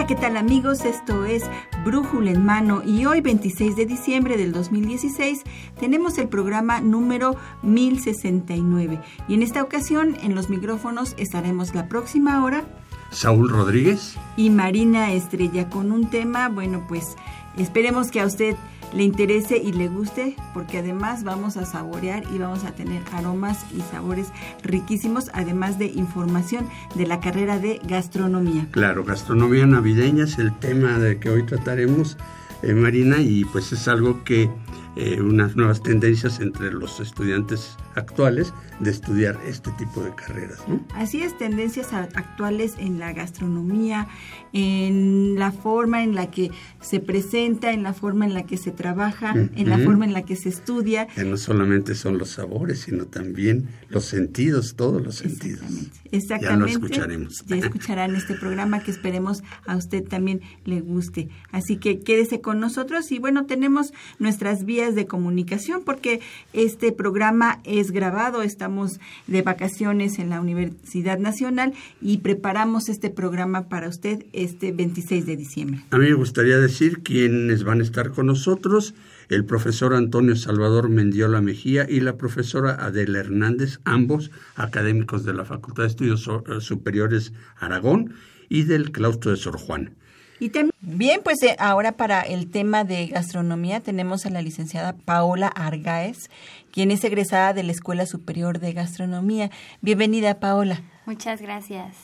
Hola, ¿qué tal amigos? Esto es Brújula en Mano y hoy 26 de diciembre del 2016 tenemos el programa número 1069 y en esta ocasión en los micrófonos estaremos la próxima hora Saúl Rodríguez. y Marina Estrella con un tema, bueno pues esperemos que a usted le interese y le guste, porque además vamos a saborear y vamos a tener aromas y sabores riquísimos, además de información de la carrera de gastronomía. Claro, gastronomía navideña es el tema de que hoy trataremos, eh, Marina, y pues es algo que eh, unas nuevas tendencias entre los estudiantes actuales de estudiar este tipo de carreras. ¿no? Así es, tendencias actuales en la gastronomía, en la forma en la que se presenta, en la forma en la que se trabaja, en la forma en la que se estudia. Que no solamente son los sabores, sino también los sentidos, todos los sentidos. Exactamente. Ya lo escucharemos. Ya escucharán este programa que esperemos a usted también le guste. Así que quédese con nosotros y bueno, tenemos nuestras vías de comunicación porque este programa es grabado, estamos de vacaciones en la Universidad Nacional y preparamos este programa para usted este 26 de diciembre. A mí me gustaría decir quiénes van a estar con nosotros, el profesor Antonio Salvador Mendiola Mejía y la profesora Adela Hernández, ambos académicos de la Facultad de Estudios Superiores Aragón y del claustro de Sor Juan. Y también, pues eh, ahora para el tema de gastronomía tenemos a la licenciada Paola Argaez, quien es egresada de la Escuela Superior de Gastronomía. Bienvenida, Paola. Muchas gracias.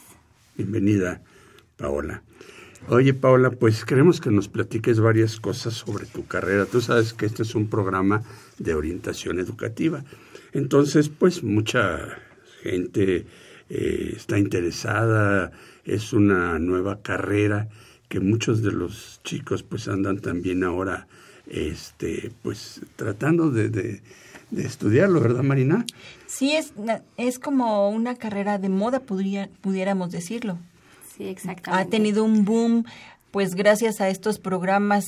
Bienvenida, Paola. Oye, Paola, pues queremos que nos platiques varias cosas sobre tu carrera. Tú sabes que este es un programa de orientación educativa. Entonces, pues mucha gente eh, está interesada, es una nueva carrera que muchos de los chicos pues andan también ahora este pues tratando de, de, de estudiarlo, ¿verdad Marina? Sí, es, es como una carrera de moda, podría, pudiéramos decirlo. Sí, exactamente. Ha tenido un boom, pues gracias a estos programas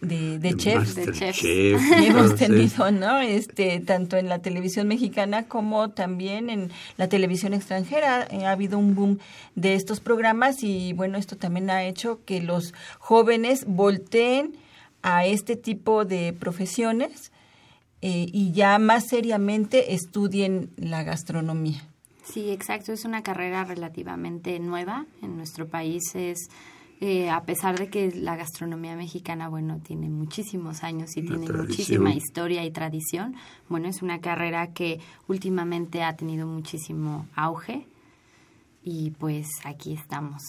de, de, chef, de chefs. Chef, hemos tenido, ¿no? Este, tanto en la televisión mexicana como también en la televisión extranjera eh, ha habido un boom de estos programas y bueno, esto también ha hecho que los jóvenes volteen a este tipo de profesiones eh, y ya más seriamente estudien la gastronomía. Sí, exacto. Es una carrera relativamente nueva. En nuestro país es, eh, a pesar de que la gastronomía mexicana, bueno, tiene muchísimos años y Una tiene tradición. muchísima historia y tradición, bueno, es una carrera que últimamente ha tenido muchísimo auge y pues aquí estamos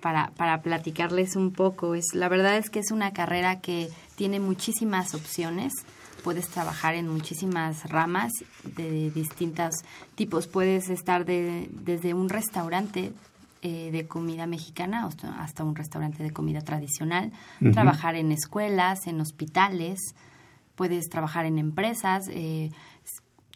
para, para platicarles un poco. Es, la verdad es que es una carrera que tiene muchísimas opciones puedes trabajar en muchísimas ramas de distintos tipos. Puedes estar de, desde un restaurante eh, de comida mexicana hasta, un restaurante de comida tradicional, uh -huh. trabajar en escuelas, en hospitales, puedes trabajar en empresas, eh,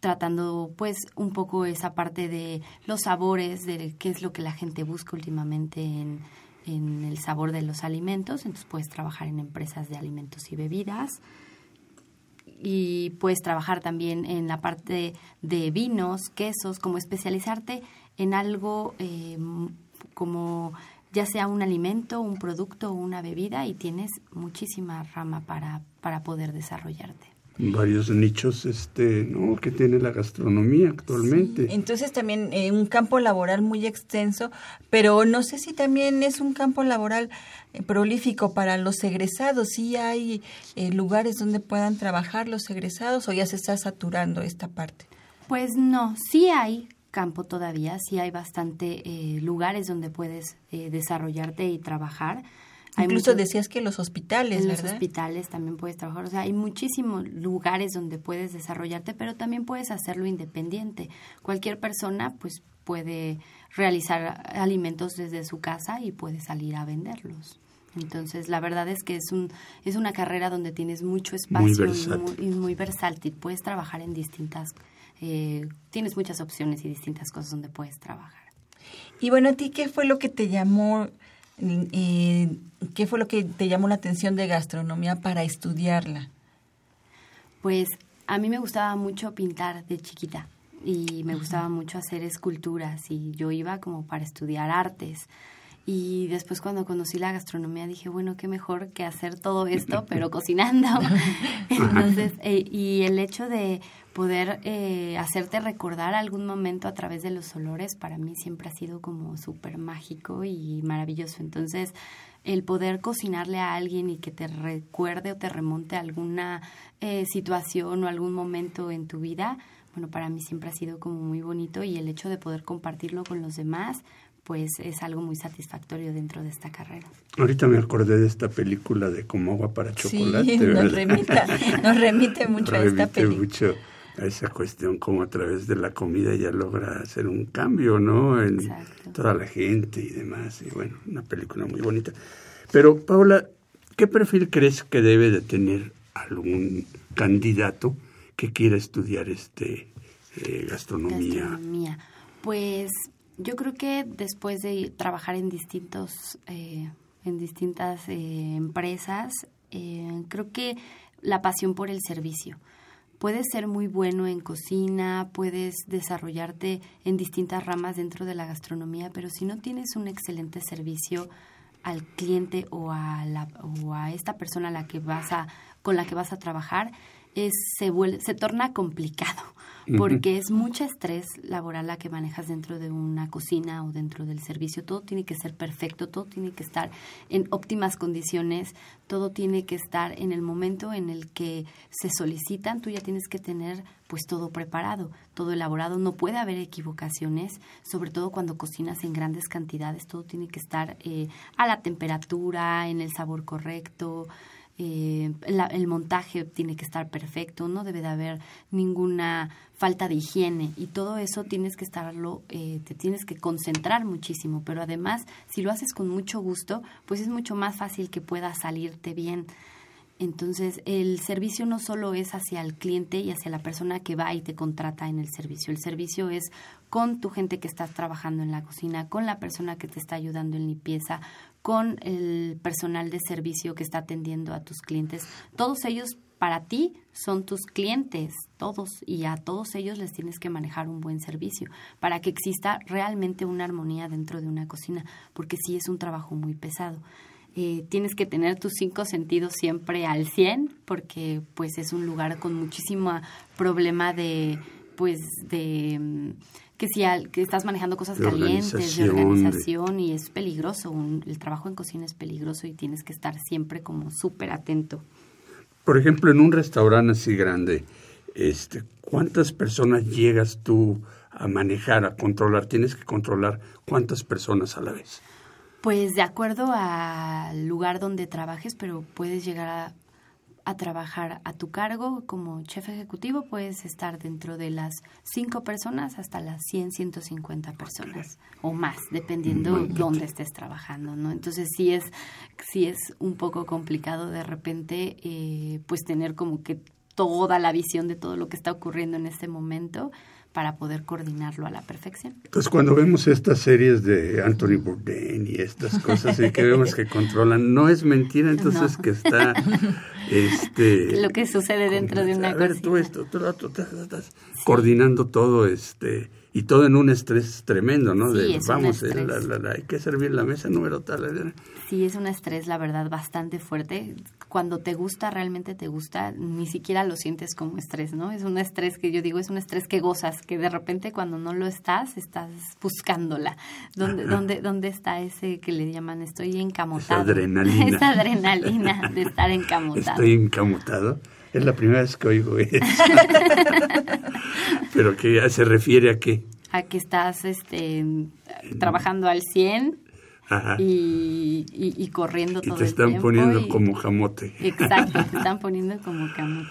tratando pues un poco esa parte de los sabores, de qué es lo que la gente busca últimamente en, en el sabor de los alimentos. Entonces puedes trabajar en empresas de alimentos y bebidas y puedes trabajar también en la parte de vinos, quesos, como especializarte en algo eh, como ya sea un alimento, un producto o una bebida y tienes muchísima rama para, para poder desarrollarte. Varios nichos este, ¿no? que tiene la gastronomía actualmente. Sí. Entonces también eh, un campo laboral muy extenso, pero no sé si también es un campo laboral eh, prolífico para los egresados. ¿Sí hay eh, lugares donde puedan trabajar los egresados o ya se está saturando esta parte? Pues no, sí hay campo todavía, sí hay bastante eh, lugares donde puedes eh, desarrollarte y trabajar. Hay Incluso mucho, decías que los hospitales, en ¿verdad? los hospitales también puedes trabajar. O sea, hay muchísimos lugares donde puedes desarrollarte, pero también puedes hacerlo independiente. Cualquier persona, pues, puede realizar alimentos desde su casa y puede salir a venderlos. Entonces, la verdad es que es un es una carrera donde tienes mucho espacio muy y, muy, versátil. Puedes trabajar en distintas, eh, tienes muchas opciones y distintas cosas donde puedes trabajar. Y bueno, a ti, ¿qué fue lo que te llamó, eh, qué fue lo que te llamó la atención de gastronomía para estudiarla? Pues a mí me gustaba mucho pintar de chiquita y me gustaba mucho hacer esculturas y yo iba como para estudiar artes. Y después cuando conocí la gastronomía dije, bueno, qué mejor que hacer todo esto, pero cocinando. Entonces, eh, y el hecho de poder eh, hacerte recordar algún momento a través de los olores, para mí siempre ha sido como súper mágico y maravilloso. Entonces, el poder cocinarle a alguien y que te recuerde o te remonte a alguna eh, situación o algún momento en tu vida, bueno, para mí siempre ha sido como muy bonito y el hecho de poder compartirlo con los demás, pues es algo muy satisfactorio dentro de esta carrera. Ahorita me acordé de esta película de Como agua para chocolate. Sí, nos, nos remite mucho a esta película. mucho a esa cuestión, como a través de la comida ya logra hacer un cambio, ¿no? En toda la gente y demás. Y bueno, una película muy bonita. Pero, Paula, ¿qué perfil crees que debe de tener algún candidato que quiera estudiar este eh, gastronomía? Gastronomía. Pues yo creo que después de trabajar en distintos, eh, en distintas eh, empresas, creo que la pasión por el servicio. Puedes ser muy bueno en cocina, puedes desarrollarte en distintas ramas dentro de la gastronomía, pero si no tienes un excelente servicio al cliente o a, la, o a esta persona a la que vas a, con la que vas a trabajar, es, se, vuelve, se torna complicado porque es mucha estrés laboral la que manejas dentro de una cocina o dentro del servicio. Todo tiene que ser perfecto, todo tiene que estar en óptimas condiciones, todo tiene que estar en el momento en el que se solicitan. Tú ya tienes que tener pues todo preparado, todo elaborado. No puede haber equivocaciones, sobre todo cuando cocinas en grandes cantidades. Todo tiene que estar eh, a la temperatura, en el sabor correcto eh, el montaje tiene que estar perfecto, no debe de haber ninguna falta de higiene y todo eso tienes que estarlo, eh, te tienes que concentrar muchísimo, pero además si lo haces con mucho gusto, pues es mucho más fácil que pueda salirte bien. Entonces, el servicio no solo es hacia el cliente y hacia la persona que va y te contrata en el servicio. El servicio es con tu gente que está trabajando en la cocina, con la persona que te está ayudando en limpieza, con el personal de servicio que está atendiendo a tus clientes. Todos ellos para ti son tus clientes, todos, y a todos ellos les tienes que manejar un buen servicio para que exista realmente una armonía dentro de una cocina, porque sí es un trabajo muy pesado. Eh, tienes que tener tus cinco sentidos siempre al 100 porque pues es un lugar con muchísimo problema de pues de mm, que si que estás manejando cosas calientes de organización y es peligroso el trabajo en cocina es peligroso y tienes que estar siempre como súper atento. Por ejemplo en un restaurante así grande este cuántas personas llegas tú a manejar a controlar tienes que controlar cuántas personas a la vez pues de acuerdo al lugar donde trabajes, pero puedes llegar a, trabajar a tu cargo como chef ejecutivo, puedes estar dentro de las cinco personas hasta las 100, 150 personas o más, dependiendo dónde estés trabajando, ¿no? Entonces sí es, sí es un poco complicado de repente, eh, pues tener como que toda la visión de todo lo que está ocurriendo en este momento para poder coordinarlo a la perfección. Entonces, cuando vemos estas series de Anthony Bourdain y estas cosas y que vemos que controlan, no es mentira entonces que está este lo que sucede dentro de una a ver, tú esto, tú, tú, estás coordinando todo este y todo en un estrés tremendo, ¿no? Sí, vamos, hay que servir la mesa número tal. Sí, es un estrés, la verdad, bastante fuerte. Cuando te gusta, realmente te gusta, ni siquiera lo sientes como estrés, ¿no? Es un estrés que yo digo, es un estrés que gozas, que de repente cuando no lo estás, estás buscándola. ¿Dónde, dónde, dónde está ese que le llaman estoy encamotado? Esa adrenalina. Esa adrenalina de estar encamotado. Estoy encamotado. Es la primera vez que oigo eso. Pero que se refiere a qué? A que estás este, trabajando al 100 y, y, corriendo todo el tiempo. te están poniendo como jamote. Exacto, te están poniendo como jamote.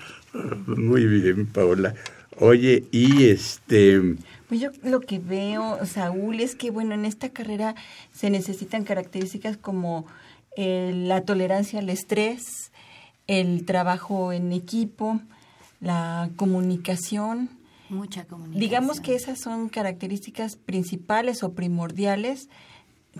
Muy bien, Paola. Oye, y este... Pues yo lo que veo, Saúl, es que, bueno, en esta carrera se necesitan características como la tolerancia al estrés, el trabajo en equipo, la comunicación. Mucha comunicación. Digamos que esas son características principales o primordiales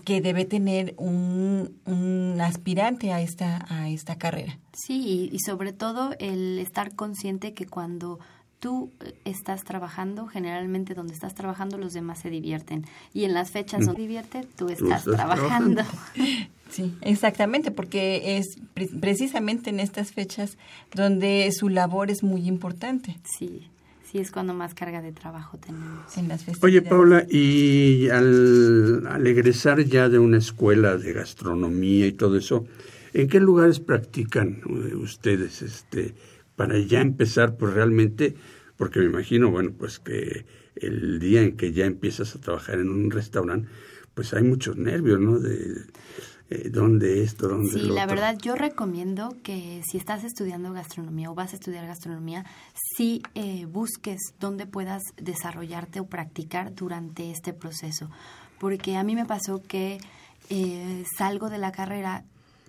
que debe tener un, un aspirante a esta, a esta carrera. Sí, y, sobre todo el estar consciente que cuando tú estás trabajando, generalmente donde estás trabajando los demás se divierten. Y en las fechas mm. donde divierte, tú estás, trabajando. Sí, exactamente, porque es precisamente en estas fechas donde su labor es muy importante. Sí, sí es cuando más carga de trabajo tenemos. En las Oye, Paula, y al, al egresar ya de una escuela de gastronomía y todo eso, ¿en qué lugares practican eh, ustedes este para ya empezar pues realmente porque me imagino, bueno, pues que el día en que ya empiezas a trabajar en un restaurante, pues hay muchos nervios, ¿no? De, eh, dónde esto, dónde Sí, la verdad yo recomiendo que si estás estudiando gastronomía o vas a estudiar gastronomía, sí eh, busques dónde puedas desarrollarte o practicar durante este proceso. Porque a mí me pasó que eh, salgo de la carrera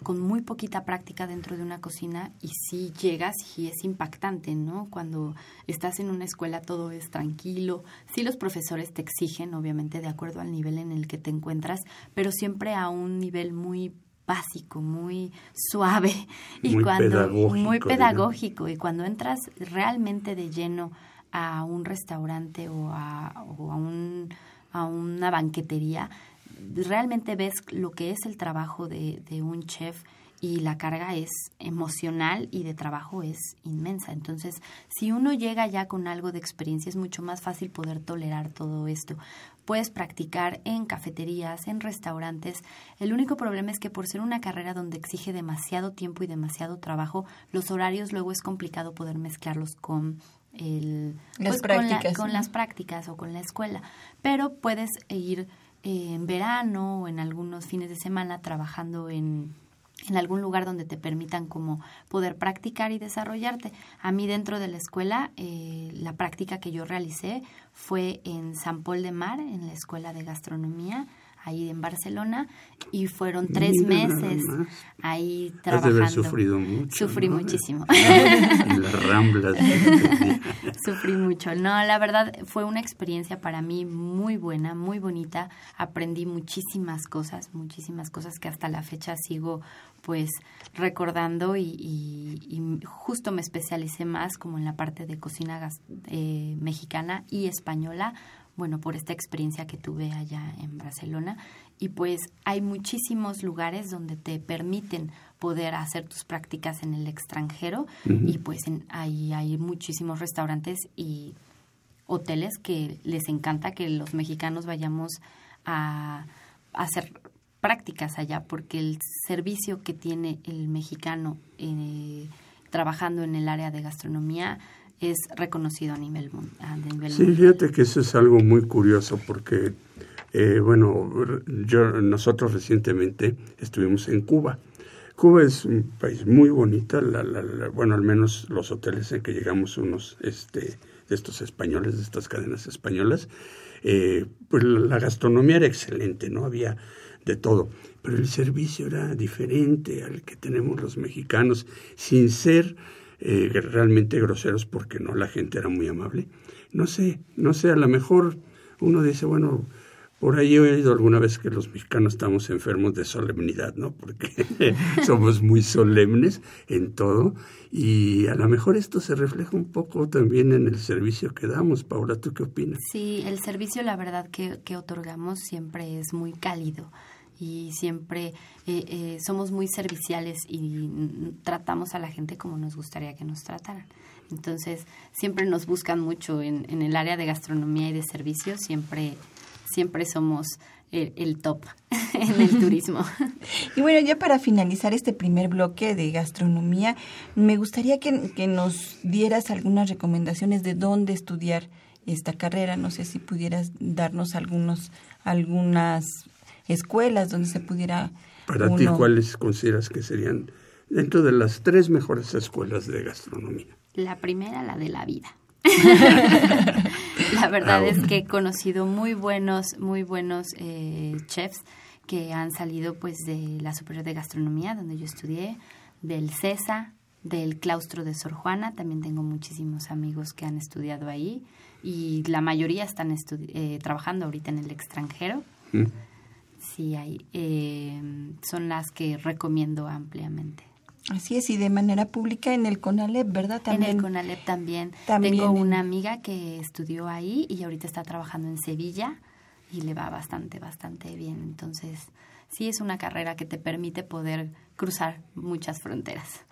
con muy poquita práctica dentro de una cocina y si llegas y es impactante, ¿no? Cuando estás en una escuela todo es tranquilo, sí los profesores te exigen, obviamente, de acuerdo al nivel en el que te encuentras, pero siempre a un nivel muy básico, muy suave. Y muy cuando pedagógico, muy pedagógico. Y cuando entras realmente de lleno a un restaurante o a, o a, un, a una banquetería, realmente ves lo que es el trabajo de, de un chef y la carga es emocional y de trabajo es inmensa. Entonces, si uno llega ya con algo de experiencia, es mucho más fácil poder tolerar todo esto. Puedes practicar en cafeterías, en restaurantes. El único problema es que por ser una carrera donde exige demasiado tiempo y demasiado trabajo, los horarios luego es complicado poder mezclarlos con el, las prácticas, pues, con, con las prácticas o con la escuela. Pero puedes ir en verano o en algunos fines de semana trabajando en, en algún lugar donde te permitan como poder practicar y desarrollarte. A mí dentro de la escuela, eh, la práctica que yo realicé fue en San Paul de Mar, en la Escuela de Gastronomía, ahí en Barcelona y fueron tres meses ahí trabajando. Has de haber sufrido mucho. Sufrí muchísimo. en las ramblas. Sufrí mucho. No, la verdad fue una experiencia para mí muy buena, muy bonita. Aprendí muchísimas cosas, muchísimas cosas que hasta la fecha sigo pues recordando y, y, justo me especialicé más como en la parte de cocina eh, mexicana y española bueno, por esta experiencia que tuve allá en Barcelona. Y pues hay muchísimos lugares donde te permiten poder hacer tus prácticas en el extranjero y pues en, ahí hay muchísimos restaurantes y hoteles que les encanta que los mexicanos vayamos a, hacer prácticas allá porque el servicio que tiene el mexicano eh, trabajando en el área de gastronomía es reconocido a nivel, mundial. Sí, fíjate que eso es algo muy curioso porque, eh, bueno, yo, nosotros recientemente estuvimos en Cuba. Cuba es un país muy bonito, la, bueno, al menos los hoteles en que llegamos unos este, de estos españoles, de estas cadenas españolas, eh, pues la gastronomía era excelente, ¿no? Había de todo, pero el servicio era diferente al que tenemos los mexicanos, sin ser eh, realmente groseros porque no, la gente era muy amable. No sé, no sé, a lo mejor uno dice, bueno, por ahí he oído alguna vez que los mexicanos estamos enfermos de solemnidad, ¿no? Porque somos muy solemnes en todo y a lo mejor esto se refleja un poco también en el servicio que damos. Paula, ¿tú qué opinas? Sí, el servicio, la verdad, que, que otorgamos siempre es muy cálido y siempre eh, eh, somos muy serviciales y tratamos a la gente como nos gustaría que nos trataran. Entonces, siempre nos buscan mucho en, en el área de gastronomía y de servicios, siempre, siempre somos el, top en el turismo. Y bueno, ya para finalizar este primer bloque de gastronomía, me gustaría que, que nos dieras algunas recomendaciones de dónde estudiar esta carrera. No sé si pudieras darnos algunos, algunas escuelas donde se pudiera... Para ti, ¿cuáles consideras que serían dentro de las tres mejores escuelas de gastronomía? La primera, la de la vida. la verdad ah, es que he conocido muy buenos, muy buenos eh, chefs que han salido pues de la Superior de Gastronomía, donde yo estudié, del CESA, del claustro de Sor Juana, también tengo muchísimos amigos que han estudiado ahí y la mayoría están eh, trabajando ahorita en el extranjero. Mm. Sí, hay, eh, son las que recomiendo ampliamente. Así es, y de manera pública en el CONALEP, ¿verdad? También, en el CONALEP también. Tengo una amiga que estudió ahí y ahorita está trabajando en Sevilla y le va bastante, bastante bien. Entonces, sí es una carrera que te permite poder cruzar muchas fronteras.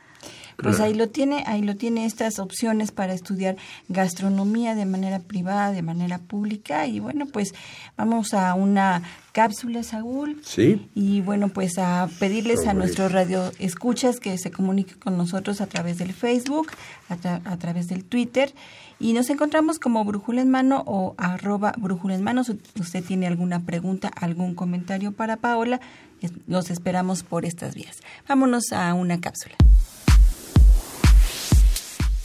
Pues ahí lo tiene, ahí lo tiene estas opciones para estudiar gastronomía de manera privada, de manera pública y bueno, pues vamos a una cápsula, Saúl. Sí. Y bueno, pues a pedirles a nuestros radio escuchas que se comuniquen con nosotros a través del Facebook, a, través del Twitter y nos encontramos como Brújula en Mano o arroba Brújula en Mano. Si usted tiene alguna pregunta, algún comentario para Paola, los esperamos por estas vías. Vámonos a una cápsula.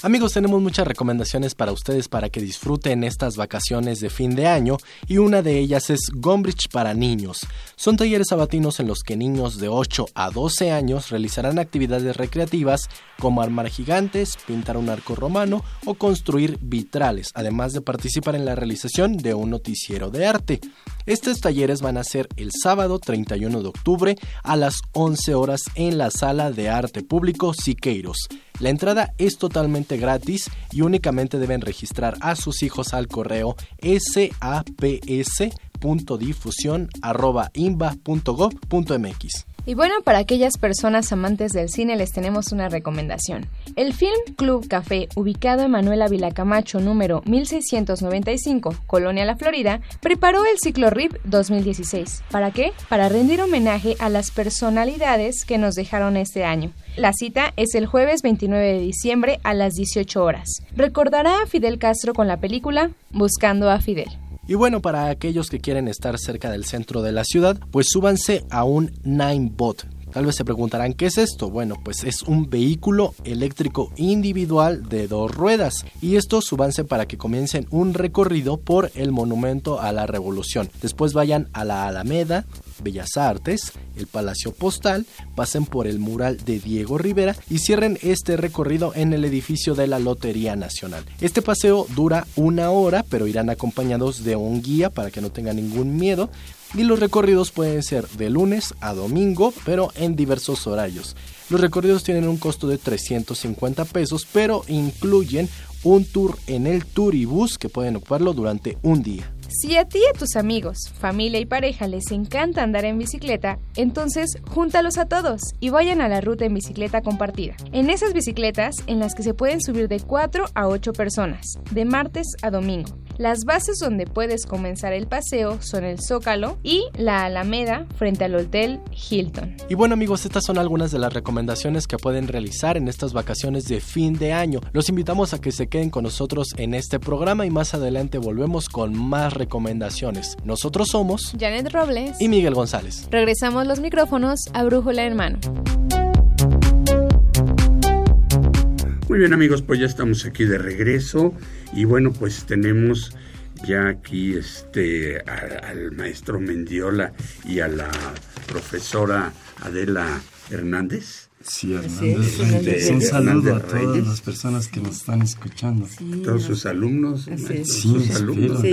Amigos, tenemos muchas recomendaciones para ustedes para que disfruten estas vacaciones de fin de año y una de ellas es Gombrich para niños. Son talleres sabatinos en los que niños de 8 a 12 años realizarán actividades recreativas como armar gigantes, pintar un arco romano o construir vitrales, además de participar en la realización de un noticiero de arte. Estos talleres van a ser el sábado 31 de octubre a las 11 horas en la sala de arte público Siqueiros. La entrada es totalmente gratis y únicamente deben registrar a sus hijos al correo saps.difusión.imba.gov.mx. Y bueno, para aquellas personas amantes del cine les tenemos una recomendación. El Film Club Café, ubicado en Manuela Vilacamacho número 1695, Colonia La Florida, preparó el ciclo RIP 2016. ¿Para qué? Para rendir homenaje a las personalidades que nos dejaron este año. La cita es el jueves 29 de diciembre a las 18 horas. Recordará a Fidel Castro con la película Buscando a Fidel. Y bueno, para aquellos que quieren estar cerca del centro de la ciudad, pues súbanse a un Ninebot. Tal vez se preguntarán, ¿qué es esto? Bueno, pues es un vehículo eléctrico individual de dos ruedas. Y esto súbanse para que comiencen un recorrido por el Monumento a la Revolución. Después vayan a la Alameda, Bellas Artes, el Palacio Postal, pasen por el mural de Diego Rivera y cierren este recorrido en el edificio de la Lotería Nacional. Este paseo dura una hora, pero irán acompañados de un guía para que no tengan ningún miedo. Y los recorridos pueden ser de lunes a domingo, pero en diversos horarios. Los recorridos tienen un costo de 350 pesos, pero incluyen un tour en el Turibus que pueden ocuparlo durante un día. Si a ti y a tus amigos, familia y pareja les encanta andar en bicicleta, entonces júntalos a todos y vayan a la ruta en bicicleta compartida. En esas bicicletas en las que se pueden subir de 4 a 8 personas, de martes a domingo. Las bases donde puedes comenzar el paseo son el Zócalo y la Alameda frente al Hotel Hilton. Y bueno amigos, estas son algunas de las recomendaciones que pueden realizar en estas vacaciones de fin de año. Los invitamos a que se queden con nosotros en este programa y más adelante volvemos con más recomendaciones. Nosotros somos Janet Robles y Miguel González. Regresamos los micrófonos a Brújula en mano. Muy bien amigos, pues ya estamos aquí de regreso y bueno, pues tenemos ya aquí este al maestro Mendiola y a la profesora Adela Hernández Sí, Hernández. un saludo a todas las personas que nos están escuchando. todos sus alumnos, sí, alumnos.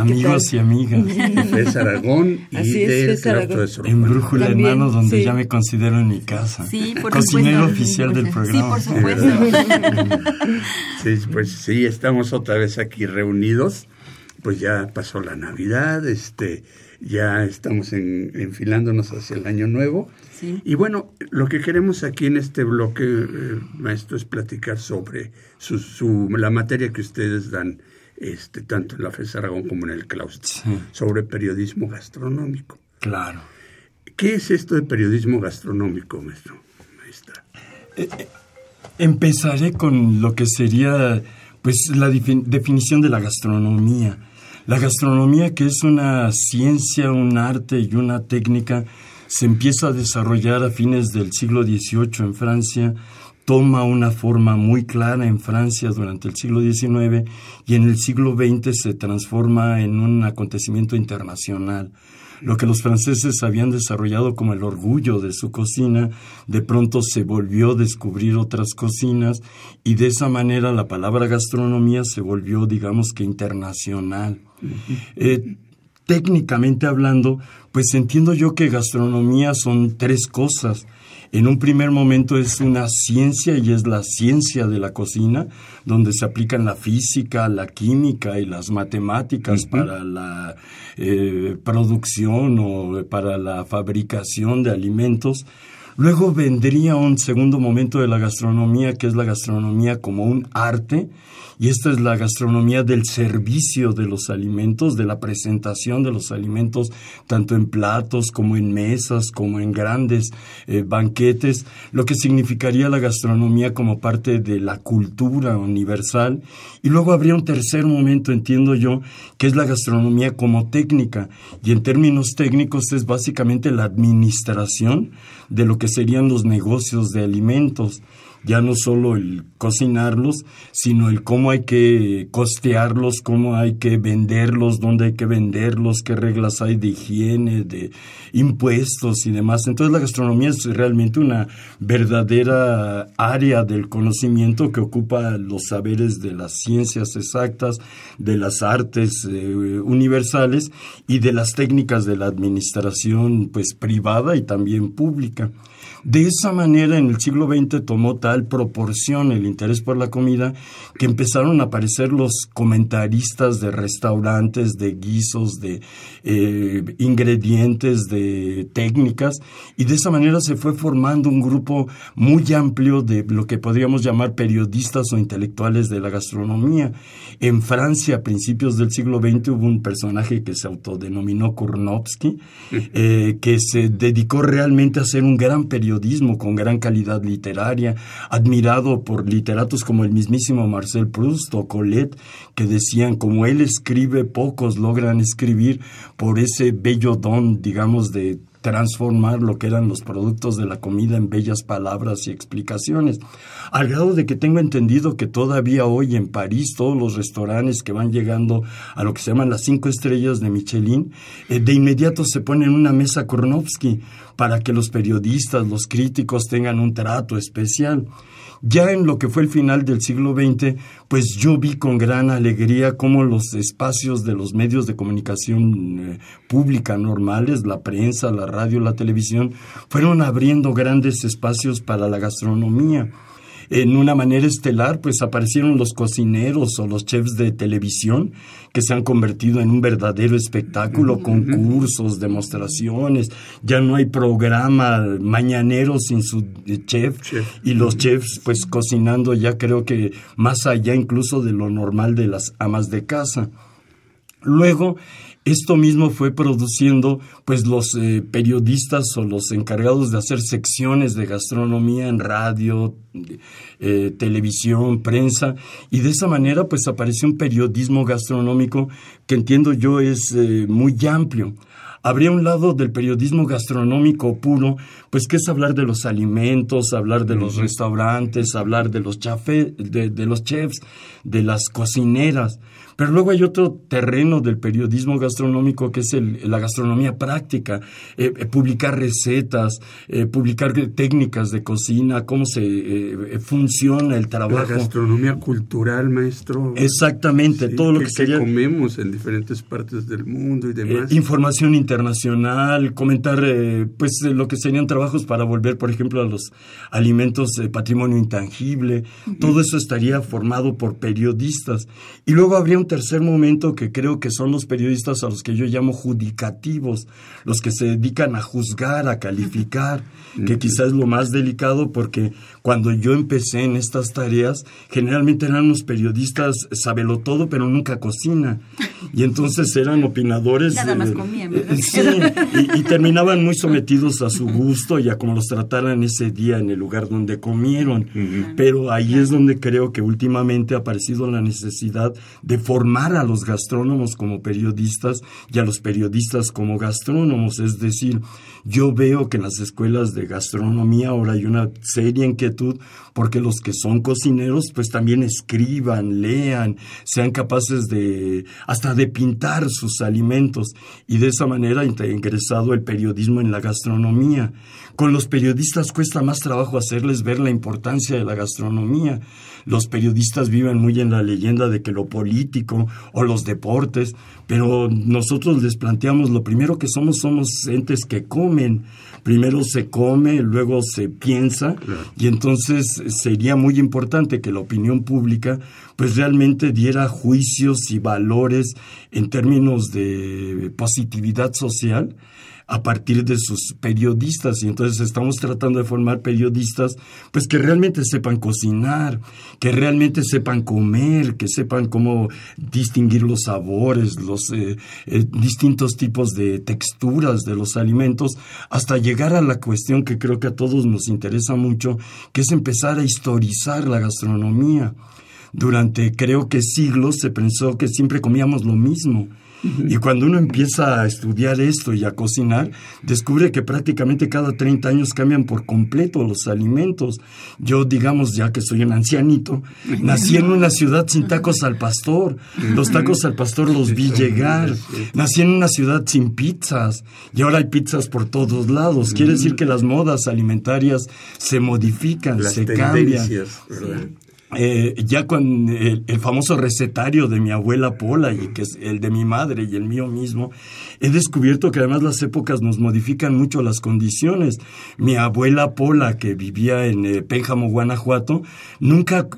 amigos y amigas. De Aragón y del claustro de En Brújula en Mano, donde ya me considero en mi casa. Sí, por Cocinero oficial del programa. Sí, por supuesto. Sí, pues sí, estamos otra vez aquí reunidos. Pues ya pasó la Navidad, este ya estamos enfilándonos hacia el año nuevo. Y bueno, lo que queremos aquí en este bloque, eh, maestro, es platicar sobre su, la materia que ustedes dan, este, tanto en la FES Aragón como en el claustro, sobre periodismo gastronómico. Claro. ¿Qué es esto de periodismo gastronómico, maestro? Maestra. Eh, eh, empezaré con lo que sería pues la definición de la gastronomía la gastronomía, que es una ciencia, un arte y una técnica, se empieza a desarrollar a fines del siglo XVIII en Francia toma una forma muy clara en Francia durante el siglo XIX y en el siglo XX se transforma en un acontecimiento internacional. Lo que los franceses habían desarrollado como el orgullo de su cocina, de pronto se volvió a descubrir otras cocinas y de esa manera la palabra gastronomía se volvió, digamos que, internacional. Eh, técnicamente hablando, pues entiendo yo que gastronomía son tres cosas en un primer momento es una ciencia y es la ciencia de la cocina, donde se aplican la física, la química y las matemáticas para la eh, producción o para la fabricación de alimentos. Luego vendría un segundo momento de la gastronomía, que es la gastronomía como un arte, y esta es la gastronomía del servicio de los alimentos, de la presentación de los alimentos, tanto en platos como en mesas, como en grandes eh, banquetes, lo que significaría la gastronomía como parte de la cultura universal. Y luego habría un tercer momento, entiendo yo, que es la gastronomía como técnica, y en términos técnicos es básicamente la administración de lo que serían los negocios de alimentos ya no solo el cocinarlos, sino el cómo hay que costearlos, cómo hay que venderlos, dónde hay que venderlos, qué reglas hay de higiene, de impuestos y demás. Entonces la gastronomía es realmente una verdadera área del conocimiento que ocupa los saberes de las ciencias exactas, de las artes eh, universales y de las técnicas de la administración pues privada y también pública. De esa manera, en el siglo XX tomó tal proporción el interés por la comida que empezaron a aparecer los comentaristas de restaurantes, de guisos, de eh, ingredientes, de técnicas, y de esa manera se fue formando un grupo muy amplio de lo que podríamos llamar periodistas o intelectuales de la gastronomía. En Francia, a principios del siglo XX, hubo un personaje que se autodenominó Kurnovsky, eh, que se dedicó realmente a ser un gran periodista con gran calidad literaria, admirado por literatos como el mismísimo Marcel Proust o Colette, que decían, como él escribe, pocos logran escribir por ese bello don, digamos, de transformar lo que eran los productos de la comida en bellas palabras y explicaciones. Al grado de que tengo entendido que todavía hoy en París todos los restaurantes que van llegando a lo que se llaman las cinco estrellas de Michelin, eh, de inmediato se ponen una mesa Kornowski para que los periodistas, los críticos tengan un trato especial. Ya en lo que fue el final del siglo XX, pues yo vi con gran alegría cómo los espacios de los medios de comunicación eh, pública normales, la prensa, la radio, la televisión, fueron abriendo grandes espacios para la gastronomía en una manera estelar, pues aparecieron los cocineros o los chefs de televisión que se han convertido en un verdadero espectáculo, concursos, demostraciones. Ya no hay programa mañanero sin su chef, y los chefs pues cocinando ya creo que más allá incluso de lo normal de las amas de casa. Luego, esto mismo fue produciendo pues los eh, periodistas o los encargados de hacer secciones de gastronomía en radio, eh, televisión, prensa y de esa manera pues apareció un periodismo gastronómico que entiendo yo es eh, muy amplio. Habría un lado del periodismo gastronómico puro, pues que es hablar de los alimentos, hablar de los restaurantes, hablar de los, de los chefs, de las cocineras. Pero luego hay otro terreno del periodismo gastronómico que es la gastronomía práctica, eh, eh, publicar recetas, eh, publicar técnicas de cocina, cómo se funciona el trabajo. La gastronomía cultural, maestro. Exactamente, todo lo que, que comemos en diferentes partes del mundo y demás. información internacional, comentar pues lo que serían trabajos para volver, por ejemplo, a los alimentos patrimonio intangible. Todo eso estaría formado por periodistas. Y luego habría un tercer momento que creo que son los periodistas a los que yo llamo judicativos, los que se dedican a juzgar, a calificar, que quizás es lo más delicado porque cuando yo empecé en estas tareas, generalmente eran los periodistas sabelo todo, pero nunca cocina. Y entonces eran opinadores. Nada más comían, eh, sí, y, terminaban muy sometidos a su gusto y a cómo los trataran ese día en el lugar donde comieron. Pero ahí es donde creo que últimamente ha aparecido la necesidad de formar a los gastrónomos como periodistas y a los periodistas como gastrónomos. Es decir, yo veo que en las escuelas de gastronomía ahora hay una seria porque los que son cocineros pues también escriban, lean, sean capaces de hasta de pintar sus alimentos y de esa manera ha ingresado el periodismo en la gastronomía. Con los periodistas cuesta más trabajo hacerles ver la importancia de la gastronomía. Los periodistas viven muy en la leyenda de que lo político o los deportes, pero nosotros les planteamos lo primero que somos somos entes que comen. Primero se come, luego se piensa y entonces sería muy importante que la opinión pública pues realmente diera juicios y valores en términos de positividad social a partir de sus periodistas y entonces estamos tratando de formar periodistas pues que realmente sepan cocinar, que realmente sepan comer, que sepan cómo distinguir los sabores, los eh, eh, distintos tipos de texturas de los alimentos, hasta llegar a la cuestión que creo que a todos nos interesa mucho, que es empezar a historizar la gastronomía. Durante creo que siglos se pensó que siempre comíamos lo mismo y cuando uno empieza a estudiar esto y a cocinar, descubre que prácticamente cada 30 años cambian por completo los alimentos. Yo, digamos, ya que soy un ancianito, nací en una ciudad sin tacos al pastor. Los tacos al pastor los vi llegar. Nací en una ciudad sin pizzas y ahora hay pizzas por todos lados. Quiere decir que las modas alimentarias se modifican, se cambian. Eh, ya con el, famoso recetario de mi abuela Pola y que es el de mi madre y el mío mismo, he descubierto que además las épocas nos modifican mucho las condiciones. Mi abuela Pola, que vivía en eh, Pénjamo, Guanajuato, nunca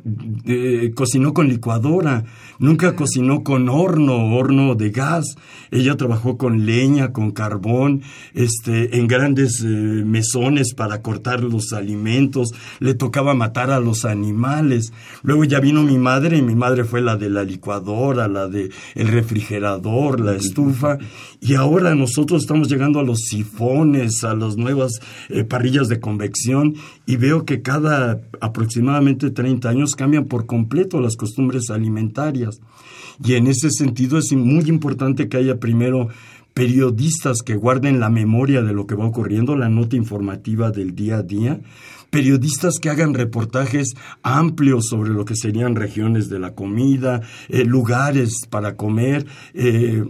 eh, cocinó con licuadora, nunca cocinó con horno, horno de gas. Ella trabajó con leña, con carbón, este, en grandes mesones para cortar los alimentos, le tocaba matar a los animales. Luego ya vino mi madre y mi madre fue la de la licuadora, la de el refrigerador, la estufa y ahora nosotros estamos llegando a los sifones, a las nuevas eh, parrillas de convección y veo que cada aproximadamente 30 años cambian por completo las costumbres alimentarias. Y en ese sentido es muy importante que haya primero periodistas que guarden la memoria de lo que va ocurriendo, la nota informativa del día a día, periodistas que hagan reportajes amplios sobre lo que serían regiones de la comida, eh, lugares para comer, eh,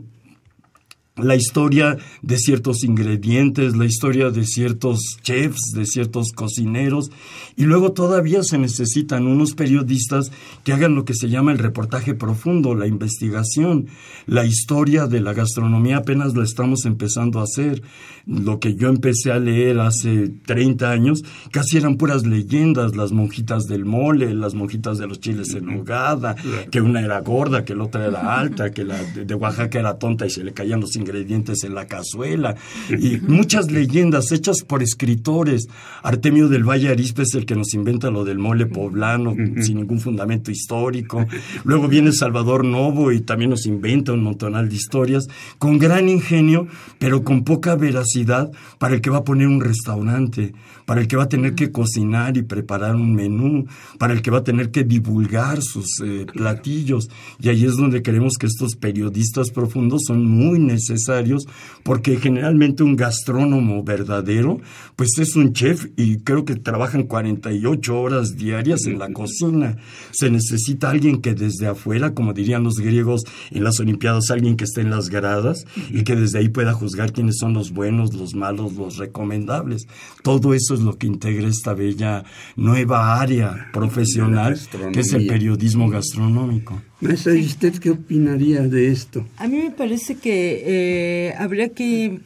la historia de ciertos ingredientes, la historia de ciertos chefs, de ciertos cocineros, y luego todavía se necesitan unos periodistas que hagan lo que se llama el reportaje profundo, la investigación. La historia de la gastronomía apenas la estamos empezando a hacer. Lo que yo empecé a leer hace 30 años casi eran puras leyendas, las monjitas del mole, las monjitas de los chiles en nogada, que una era gorda, que la otra era alta, que la de Oaxaca era tonta y se le caían los ingredientes en la cazuela, y muchas leyendas hechas por escritores. Artemio del Valle Arispe es el que nos inventa lo del mole poblano sin ningún fundamento histórico. Luego viene Salvador Novo y también nos inventa un montonal de historias con gran ingenio, pero con poca veracidad para el que va a poner un restaurante, para el que va a tener que cocinar y preparar un menú, para el que va a tener que divulgar sus eh, platillos. Y ahí es donde queremos que estos periodistas profundos son muy necesarios porque generalmente un gastrónomo verdadero pues es un chef y creo que trabajan 48 horas diarias en la cocina. Se necesita alguien que desde afuera, como dirían los griegos en las Olimpiadas, alguien que esté en las gradas y que desde ahí pueda juzgar quiénes son los buenos, los malos, los recomendables. Todo eso es lo que integra esta bella nueva área profesional que es el periodismo gastronómico. Maestra, ¿y usted qué opinaría de esto? A mí me parece que eh, habría que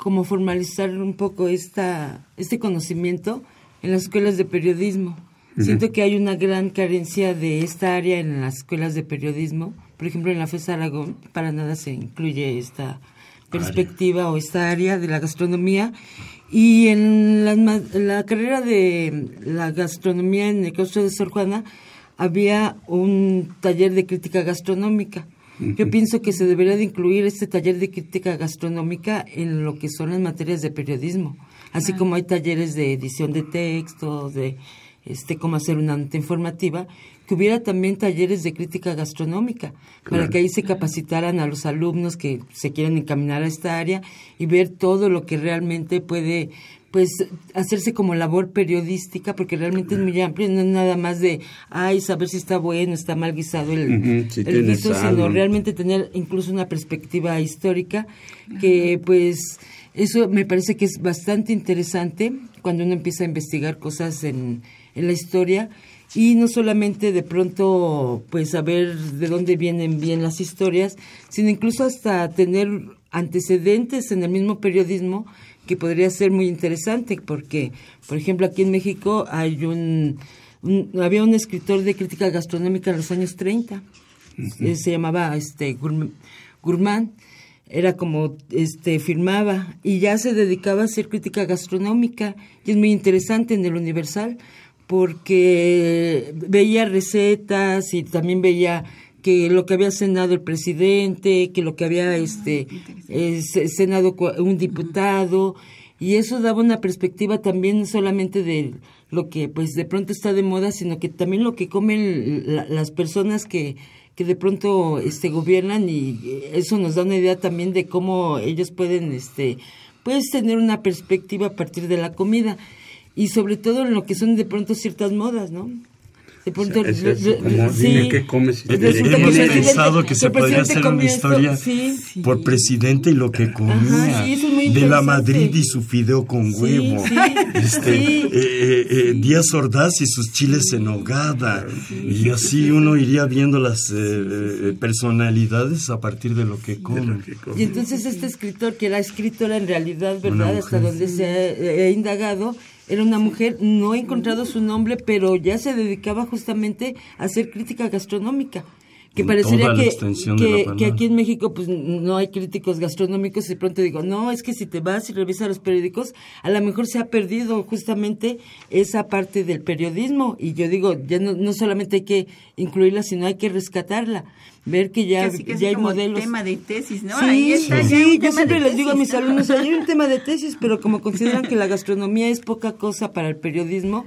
como formalizar un poco esta, este conocimiento en las escuelas de periodismo. Siento que hay una gran carencia de esta área en las escuelas de periodismo. Por ejemplo, en la FES Aragón para nada se incluye esta perspectiva o esta área de la gastronomía. Y en la, carrera de la gastronomía en el claustro de Sor Juana había un taller de crítica gastronómica. Yo pienso que se debería de incluir este taller de crítica gastronómica en lo que son las materias de periodismo, así como hay talleres de edición de textos, de este cómo hacer una nota informativa, que hubiera también talleres de crítica gastronómica, para que ahí se capacitaran a los alumnos que se quieren encaminar a esta área y ver todo lo que realmente puede pues hacerse como labor periodística porque realmente es muy amplio, no es nada más de, ay, saber si está bueno, está mal guisado el, si el guiso, sino ¿no? realmente tener incluso una perspectiva histórica que pues eso me parece que es bastante interesante cuando uno empieza a investigar cosas en, en la historia y no solamente de pronto pues saber de dónde vienen bien las historias, sino incluso hasta tener antecedentes en el mismo periodismo que podría ser muy interesante porque por ejemplo aquí en México hay un, un- había un escritor de crítica gastronómica en los años 30 eh, se llamaba este Gourm- Gourmand era como este firmaba y ya se dedicaba a hacer crítica gastronómica. Y es muy interesante en el Universal porque veía recetas y también veía que lo que había cenado el presidente, que lo que había este eh, ce- cenado un diputado. Y eso daba una perspectiva también no solamente de lo que pues de pronto está de moda, sino que también lo que comen la- las personas que que de pronto este gobiernan y eso nos da una idea también de cómo ellos pueden este pues tener una perspectiva a partir de la comida y sobre todo en lo que son de pronto ciertas modas, ¿no? De pronto, Es eso, como sí. dime qué comes Eh, el presidente- pensado que se podría hacer una esto, historia sí. por presidente y lo que comía. Ajá, sí, eso es muy de la. Madrid y su fideo con Sí, huevo. sí, este, sí. eh, eh, eh, Díaz Ordaz y sus chiles en nogada. Y así uno iría viendo las eh, eh, personalidades a partir de lo que comen. Y entonces este escritor, que era escritora en realidad, ¿verdad? Hasta donde se ha he indagado, era una mujer, no he encontrado su nombre, pero ya se dedicaba justamente a hacer crítica gastronómica. Que En parecería que, que, aquí en México pues no hay críticos gastronómicos y de pronto digo, no, es que si te vas y revisas los periódicos, a lo mejor se ha perdido justamente esa parte del periodismo y yo digo, ya no, no solamente hay que incluirla, sino hay que rescatarla, ver que ya, Casi, casi ya hay como modelos. tema de tesis, ¿no? Sí, Ahí está ya sí, yo siempre les digo a mis ¿no? alumnos, hay un tema de tesis, pero como consideran que la gastronomía es poca cosa para el periodismo,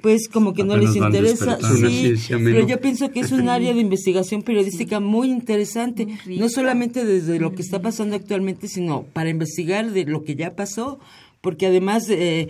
pues como que no les interesa. Sí, pero yo pienso que es un área de investigación periodística muy interesante, no solamente desde lo que está pasando actualmente, sino para investigar de lo que ya pasó, porque además eh,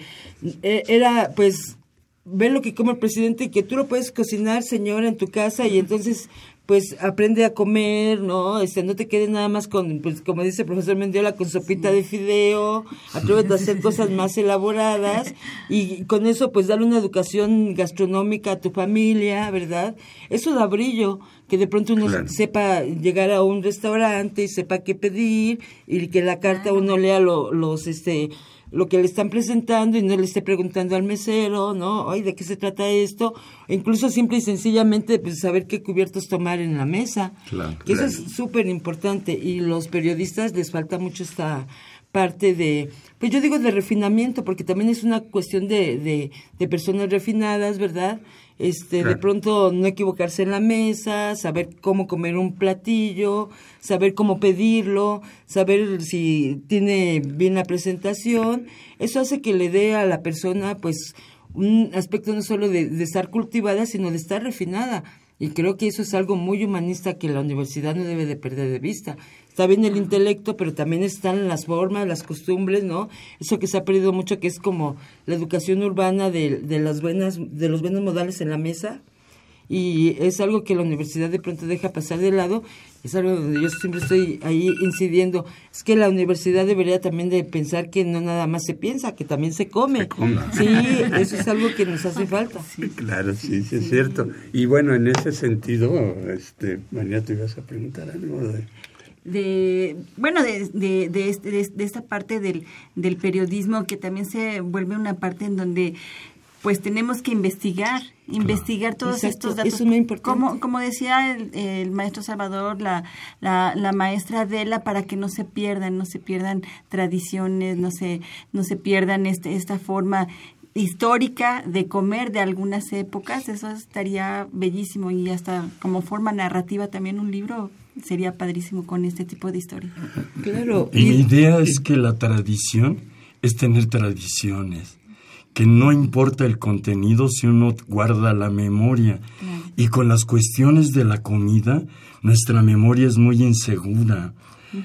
eh, era pues ver lo que come el presidente y que tú lo puedes cocinar, señora, en tu casa y entonces pues aprende a comer, ¿no? Este, no te quedes nada más con, pues como dice el profesor Mendiola, con sopita de fideo, atrévete a hacer cosas más elaboradas y con eso pues darle una educación gastronómica a tu familia, ¿verdad? Eso da brillo, que de pronto uno Claro. sepa llegar a un restaurante y sepa qué pedir y que la carta uno lea lo- los, este, lo que le están presentando y no le esté preguntando al mesero, ¿no? Ay, ¿de qué se trata esto? E incluso simple y sencillamente pues, saber qué cubiertos tomar en la mesa. Claro. que eso es súper importante y los periodistas les falta mucho esta parte de, pues yo digo de refinamiento, porque también es una cuestión de, de, de personas refinadas, ¿verdad? Este, de pronto no equivocarse en la mesa, saber cómo comer un platillo, saber cómo pedirlo, saber si tiene bien la presentación. Eso hace que le dé a la persona, pues, un aspecto no solo de, de estar cultivada, sino de estar refinada. Y creo que eso es algo muy humanista que la universidad no debe de perder de vista. Está bien el intelecto, pero también están las formas, las costumbres, ¿no? Eso que se ha perdido mucho, que es como la educación urbana de, de las buenas, de los buenos modales en la mesa. Y es algo que la universidad de pronto deja pasar de lado. Es algo donde yo siempre estoy ahí incidiendo. Es que la universidad debería también de pensar que no nada más se piensa, que también se come. Se come. Sí, eso es algo que nos hace falta. Claro, sí, sí es cierto. Y bueno, en ese sentido, este, María, te ibas a preguntar algo de... de bueno de, de, de, este- de- de esta parte del, del periodismo que también se vuelve una parte en donde pues tenemos que investigar investigar todos Exacto, estos datos eso es muy importante. como como decía el, el maestro Salvador la, la, la maestra Adela para que no se pierdan no se pierdan tradiciones no se no se pierdan este esta forma histórica de comer de algunas épocas eso estaría bellísimo y hasta como forma narrativa también un libro sería padrísimo con este tipo de historia Claro. Y mi idea es que la tradición es tener tradiciones, que no importa el contenido si uno guarda la memoria. Y con las cuestiones de la comida, nuestra memoria es muy insegura.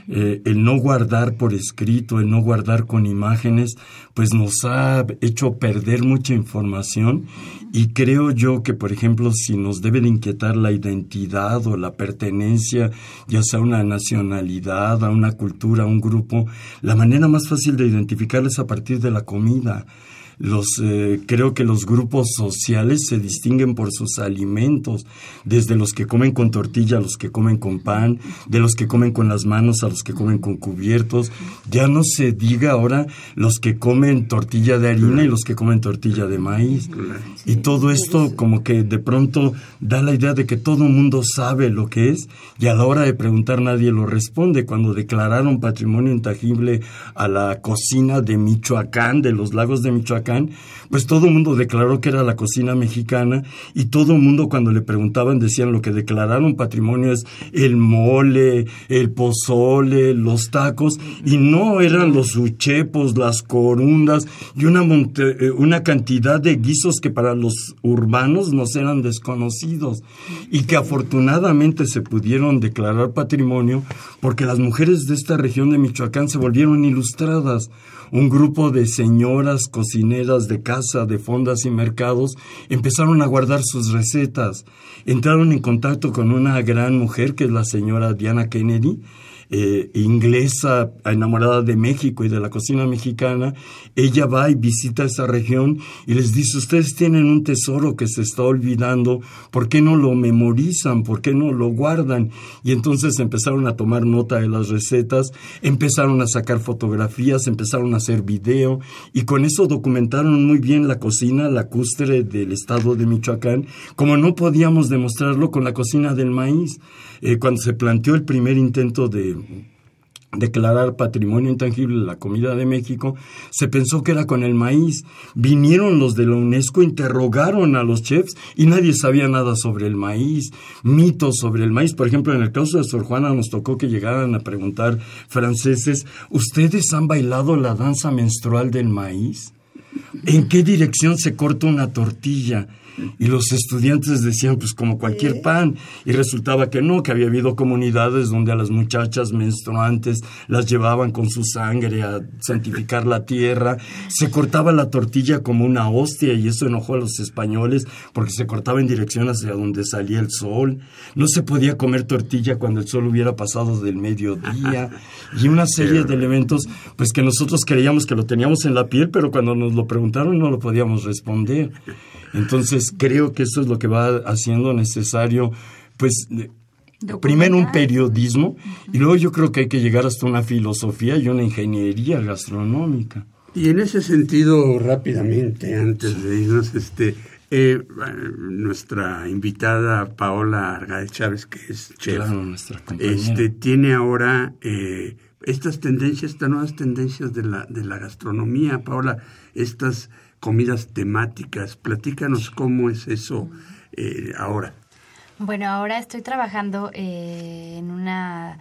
Eh, el no guardar por escrito, el no guardar con imágenes, pues nos ha hecho perder mucha información. Y creo yo que, por ejemplo, si nos debe de inquietar la identidad o la pertenencia, ya sea a una nacionalidad, a una cultura, a un grupo, la manera más fácil de identificarla es a partir de la comida los eh, creo que los grupos sociales se distinguen por sus alimentos, desde los que comen con tortilla a los que comen con pan, de los que comen con las manos a los que comen con cubiertos. Ya no se diga ahora los que comen tortilla de harina y los que comen tortilla de maíz. Y todo esto como que de pronto da la idea de que todo el mundo sabe lo que es y a la hora de preguntar nadie lo responde. Cuando declararon patrimonio intangible a la cocina de Michoacán, de los lagos de Michoacán, pues todo el mundo declaró que era la cocina mexicana y todo el mundo cuando le preguntaban decían lo que declararon patrimonio es el mole, el pozole, los tacos y no eran los uchepos, las corundas y una, eh, una cantidad de guisos que para los urbanos nos eran desconocidos y que afortunadamente se pudieron declarar patrimonio porque las mujeres de esta región de Michoacán se volvieron ilustradas un grupo de señoras cocineras de casa, de fondas y mercados empezaron a guardar sus recetas. Entraron en contacto con una gran mujer que es la señora Diana Kennedy, eh, inglesa enamorada de México y de la cocina mexicana, ella va y visita esa región y les dice, ustedes tienen un tesoro que se está olvidando, ¿por qué no lo memorizan? ¿Por qué no lo guardan? Y entonces empezaron a tomar nota de las recetas, empezaron a sacar fotografías, empezaron a hacer video y con eso documentaron muy bien la cocina lacustre del estado de Michoacán, como no podíamos demostrarlo con la cocina del maíz. Eh, cuando se planteó el primer intento de declarar patrimonio intangible la comida de México, se pensó que era con el maíz. Vinieron los de la UNESCO, interrogaron a los chefs y nadie sabía nada sobre el maíz, mitos sobre el maíz. Por ejemplo, en el caso de Sor Juana nos tocó que llegaran a preguntar franceses, ¿ustedes han bailado la danza menstrual del maíz? ¿En qué dirección se corta una tortilla? Y los estudiantes decían, pues como cualquier pan. Y resultaba que no, que había habido comunidades donde a las muchachas menstruantes las llevaban con su sangre a santificar la tierra. Se cortaba la tortilla como una hostia y eso enojó a los españoles porque se cortaba en dirección hacia donde salía el sol. No se podía comer tortilla cuando el sol hubiera pasado del mediodía. Y una serie de elementos, pues que nosotros creíamos que lo teníamos en la piel, pero cuando nos lo preguntaron no lo podíamos responder. Entonces creo que eso es lo que va haciendo necesario, pues, primero un periodismo y luego yo creo que hay que llegar hasta una filosofía y una ingeniería gastronómica. Y en ese sentido, rápidamente, antes de irnos, este, eh, nuestra invitada Paola Argaez Chávez, que es chef, nuestra este, tiene ahora eh, estas tendencias, estas nuevas tendencias de la, de la gastronomía, Paola, estas comidas temáticas. Platícanos cómo es eso eh, ahora. Bueno, ahora estoy trabajando eh, en una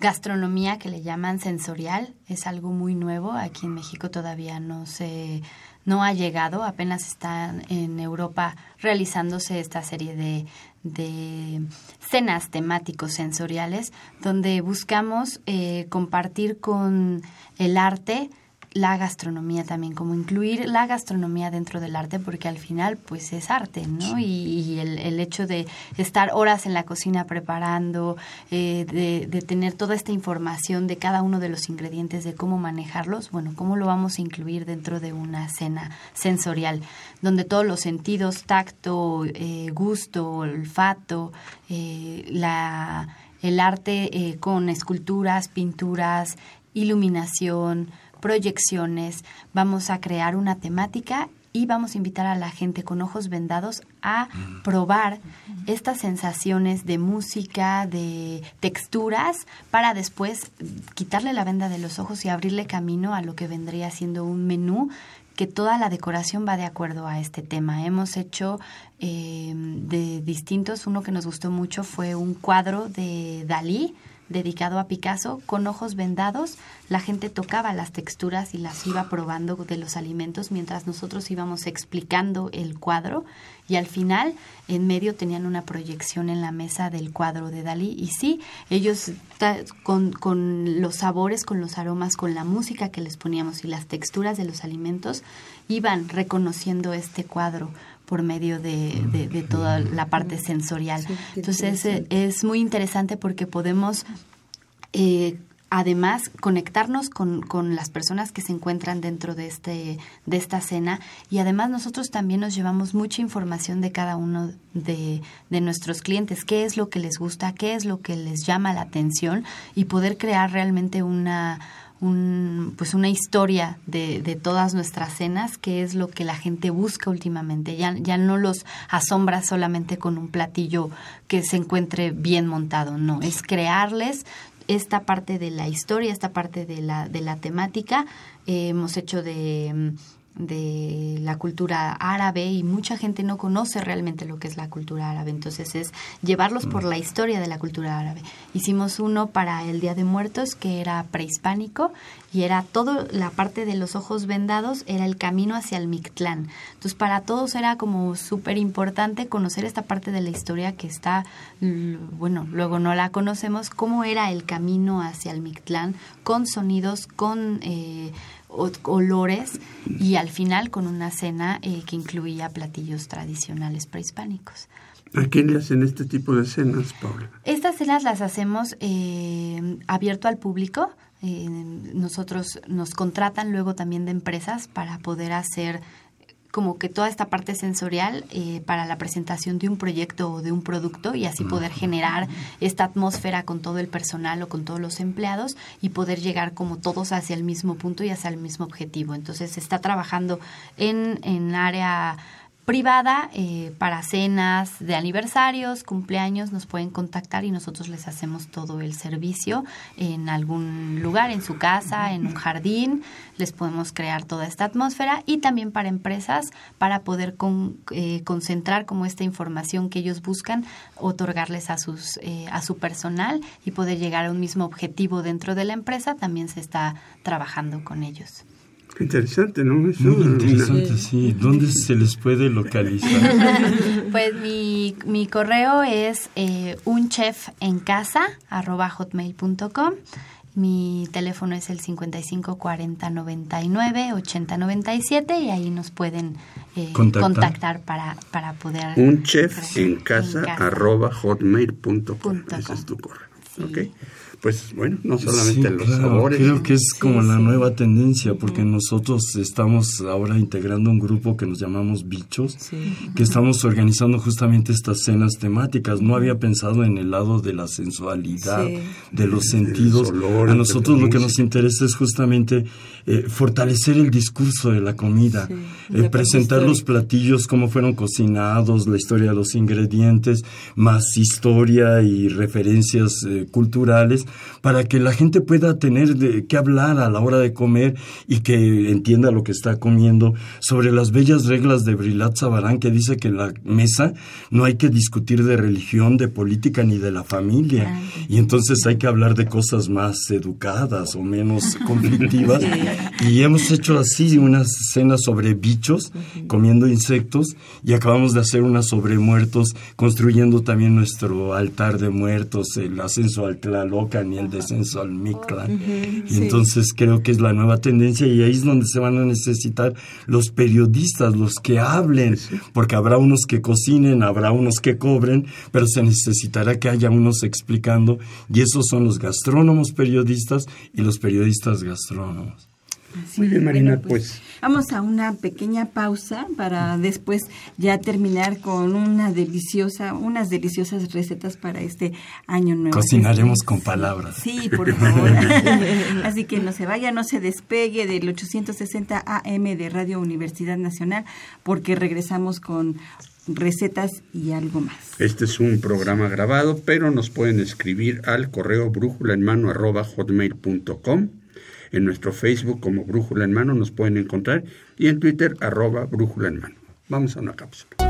gastronomía que le llaman sensorial. Es algo muy nuevo. Aquí en México todavía no se no ha llegado. Apenas está en Europa realizándose esta serie de, de cenas temáticos sensoriales donde buscamos eh, compartir con el arte la gastronomía también, como incluir la gastronomía dentro del arte, porque al final pues es arte, ¿no? Y, el, el, hecho de estar horas en la cocina preparando, eh, de, de, tener toda esta información de cada uno de los ingredientes, de cómo manejarlos, bueno, cómo lo vamos a incluir dentro de una cena sensorial, donde todos los sentidos, tacto, eh, gusto, olfato, eh, la, el arte con esculturas, pinturas, iluminación, proyecciones, vamos a crear una temática y vamos a invitar a la gente con ojos vendados a probar estas sensaciones de música, de texturas, para después quitarle la venda de los ojos y abrirle camino a lo que vendría siendo un menú que toda la decoración va de acuerdo a este tema. Hemos hecho eh, de distintos, uno que nos gustó mucho fue un cuadro de Dalí, dedicado a Picasso, con ojos vendados, la gente tocaba las texturas y las iba probando de los alimentos mientras nosotros íbamos explicando el cuadro. Y al final en medio tenían una proyección en la mesa del cuadro de Dalí. Y sí, ellos con, con los sabores, con los aromas, con la música que les poníamos y las texturas de los alimentos, iban reconociendo este cuadro por medio de, de, toda la parte sensorial. Entonces es, muy interesante porque podemos eh, además conectarnos con, con, las personas que se encuentran dentro de este de esta cena y además nosotros también nos llevamos mucha información de cada uno de, de, nuestros clientes. Qué es lo que les gusta qué es lo que les llama la atención y poder crear realmente una un, pues una historia de, de, todas nuestras cenas, que es lo que la gente busca últimamente. Ya, ya no los asombra solamente con un platillo que se encuentre bien montado, no, es crearles esta parte de la historia, esta parte de la, de la temática. Eh, hemos hecho de de la cultura árabe y mucha gente no conoce realmente lo que es la cultura árabe. Entonces es llevarlos por la historia de la cultura árabe. Hicimos uno para el Día de Muertos que era prehispánico y era todo la parte de los ojos vendados era el camino hacia el Mictlán. Entonces para todos era como súper importante conocer esta parte de la historia que está, bueno, luego no la conocemos, cómo era el camino hacia el Mictlán con sonidos, con... Eh, olores y al final con una cena eh, que incluía platillos tradicionales prehispánicos. ¿A quién le hacen este tipo de cenas, Paula? Estas cenas las hacemos eh, abierto al público. Eh, nosotros nos contratan luego también de empresas para poder hacer como que toda esta parte sensorial eh, para la presentación de un proyecto o de un producto y así poder generar esta atmósfera con todo el personal o con todos los empleados y poder llegar como todos hacia el mismo punto y hacia el mismo objetivo. Entonces se está trabajando en, en área privada eh, para cenas de aniversarios, cumpleaños, nos pueden contactar y nosotros les hacemos todo el servicio en algún lugar, en su casa, en un jardín, les podemos crear toda esta atmósfera y también para empresas para poder eh, concentrar como esta información que ellos buscan, otorgarles a, sus, eh, a su personal y poder llegar a un mismo objetivo dentro de la empresa, también se está trabajando con ellos. Interesante, ¿no? Muy interesante, sí. ¿Dónde se les puede localizar? Pues mi, mi correo es eh, unchefencasa.hotmail.com mi teléfono es el 55 40 99 80 97 y ahí nos pueden eh, contactar. para, para poder... Un chef en casa, arroba hotmail.com. Ese es tu correo. Okay pues bueno, no solamente los sabores. Creo que es como la nueva tendencia, porque nosotros estamos ahora integrando un grupo que nos llamamos Bichos, que estamos organizando justamente estas cenas temáticas. No había pensado en el lado de la sensualidad, de los sentidos. A nosotros lo que nos interesa es justamente eh, fortalecer el discurso de la comida, eh, presentar los platillos, cómo fueron cocinados, la historia de los ingredientes, más historia y referencias eh, culturales, para que la gente pueda tener de qué hablar a la hora de comer y que entienda lo que está comiendo, sobre las bellas reglas de Brilat Zabarán, que dice que en la mesa no hay que discutir de religión, de política ni de la familia, y entonces hay que hablar de cosas más educadas o menos conflictivas. Y hemos hecho así unas cenas sobre bichos, comiendo insectos, y acabamos de hacer unas sobre muertos, construyendo también nuestro altar de muertos, el ascenso al Tlalocan y el descenso al Mictlán. Y entonces creo que es la nueva tendencia y ahí es donde se van a necesitar los periodistas, los que hablen, porque habrá unos que cocinen, habrá unos que cobren, pero se necesitará que haya unos explicando, y esos son los gastrónomos periodistas y los periodistas gastrónomos. Muy bien, Marina, pues, pues, Vamos a una pequeña pausa para después ya terminar con una deliciosa, unas deliciosas recetas para este año nuevo. Cocinaremos con palabras. Sí, por favor. Así que no se vaya, no se despegue del 860 AM de Radio Universidad Nacional, porque regresamos con recetas y algo más. Este es un programa grabado, pero nos pueden escribir al correo brújula en mano arroba hotmail.com en nuestro Facebook como Brújula en Mano nos pueden encontrar y en Twitter arroba Brújula en Mano. Vamos a una cápsula.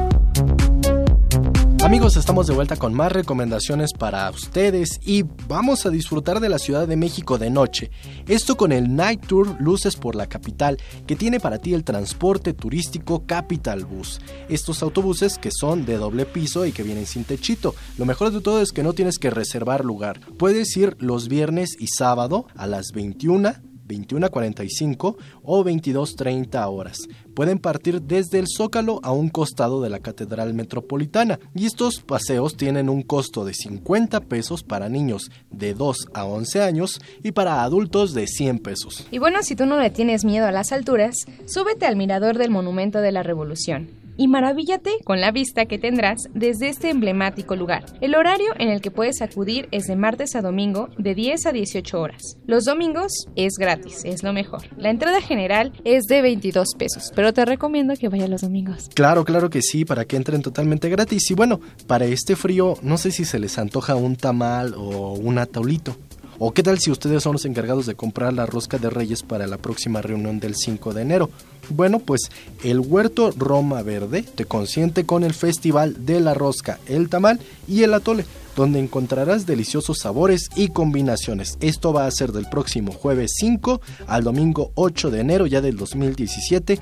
Amigos, estamos de vuelta con más recomendaciones para ustedes y vamos a disfrutar de la Ciudad de México de noche. Esto con el Night Tour Luces por la Capital, que tiene para ti el transporte turístico Capital Bus. Estos autobuses que son de doble piso y que vienen sin techito. Lo mejor de todo es que no tienes que reservar lugar. Puedes ir los viernes y sábado a las 21 21.45 o 22.30 horas. Pueden partir desde el Zócalo a un costado de la Catedral Metropolitana y estos paseos tienen un costo de 50 pesos para niños de 2 a 11 años y para adultos de 100 pesos. Y bueno, si tú no le tienes miedo a las alturas, súbete al mirador del Monumento de la Revolución y maravíllate con la vista que tendrás desde este emblemático lugar. El horario en el que puedes acudir es de martes a domingo de 10 a 18 horas. Los domingos es gratis, es lo mejor. La entrada general es de 22 pesos, pero te recomiendo que vayas los domingos. Claro, claro que sí, para que entren totalmente gratis. Y bueno, para este frío, no sé si se les antoja un tamal o un ataulito. ¿O qué tal si ustedes son los encargados de comprar la rosca de reyes para la próxima reunión del 5 de enero? Bueno, pues el Huerto Roma Verde te consiente con el Festival de la Rosca, el Tamal y el Atole donde encontrarás deliciosos sabores y combinaciones. Esto va a ser del próximo jueves 5 al domingo 8 de enero ya del 2017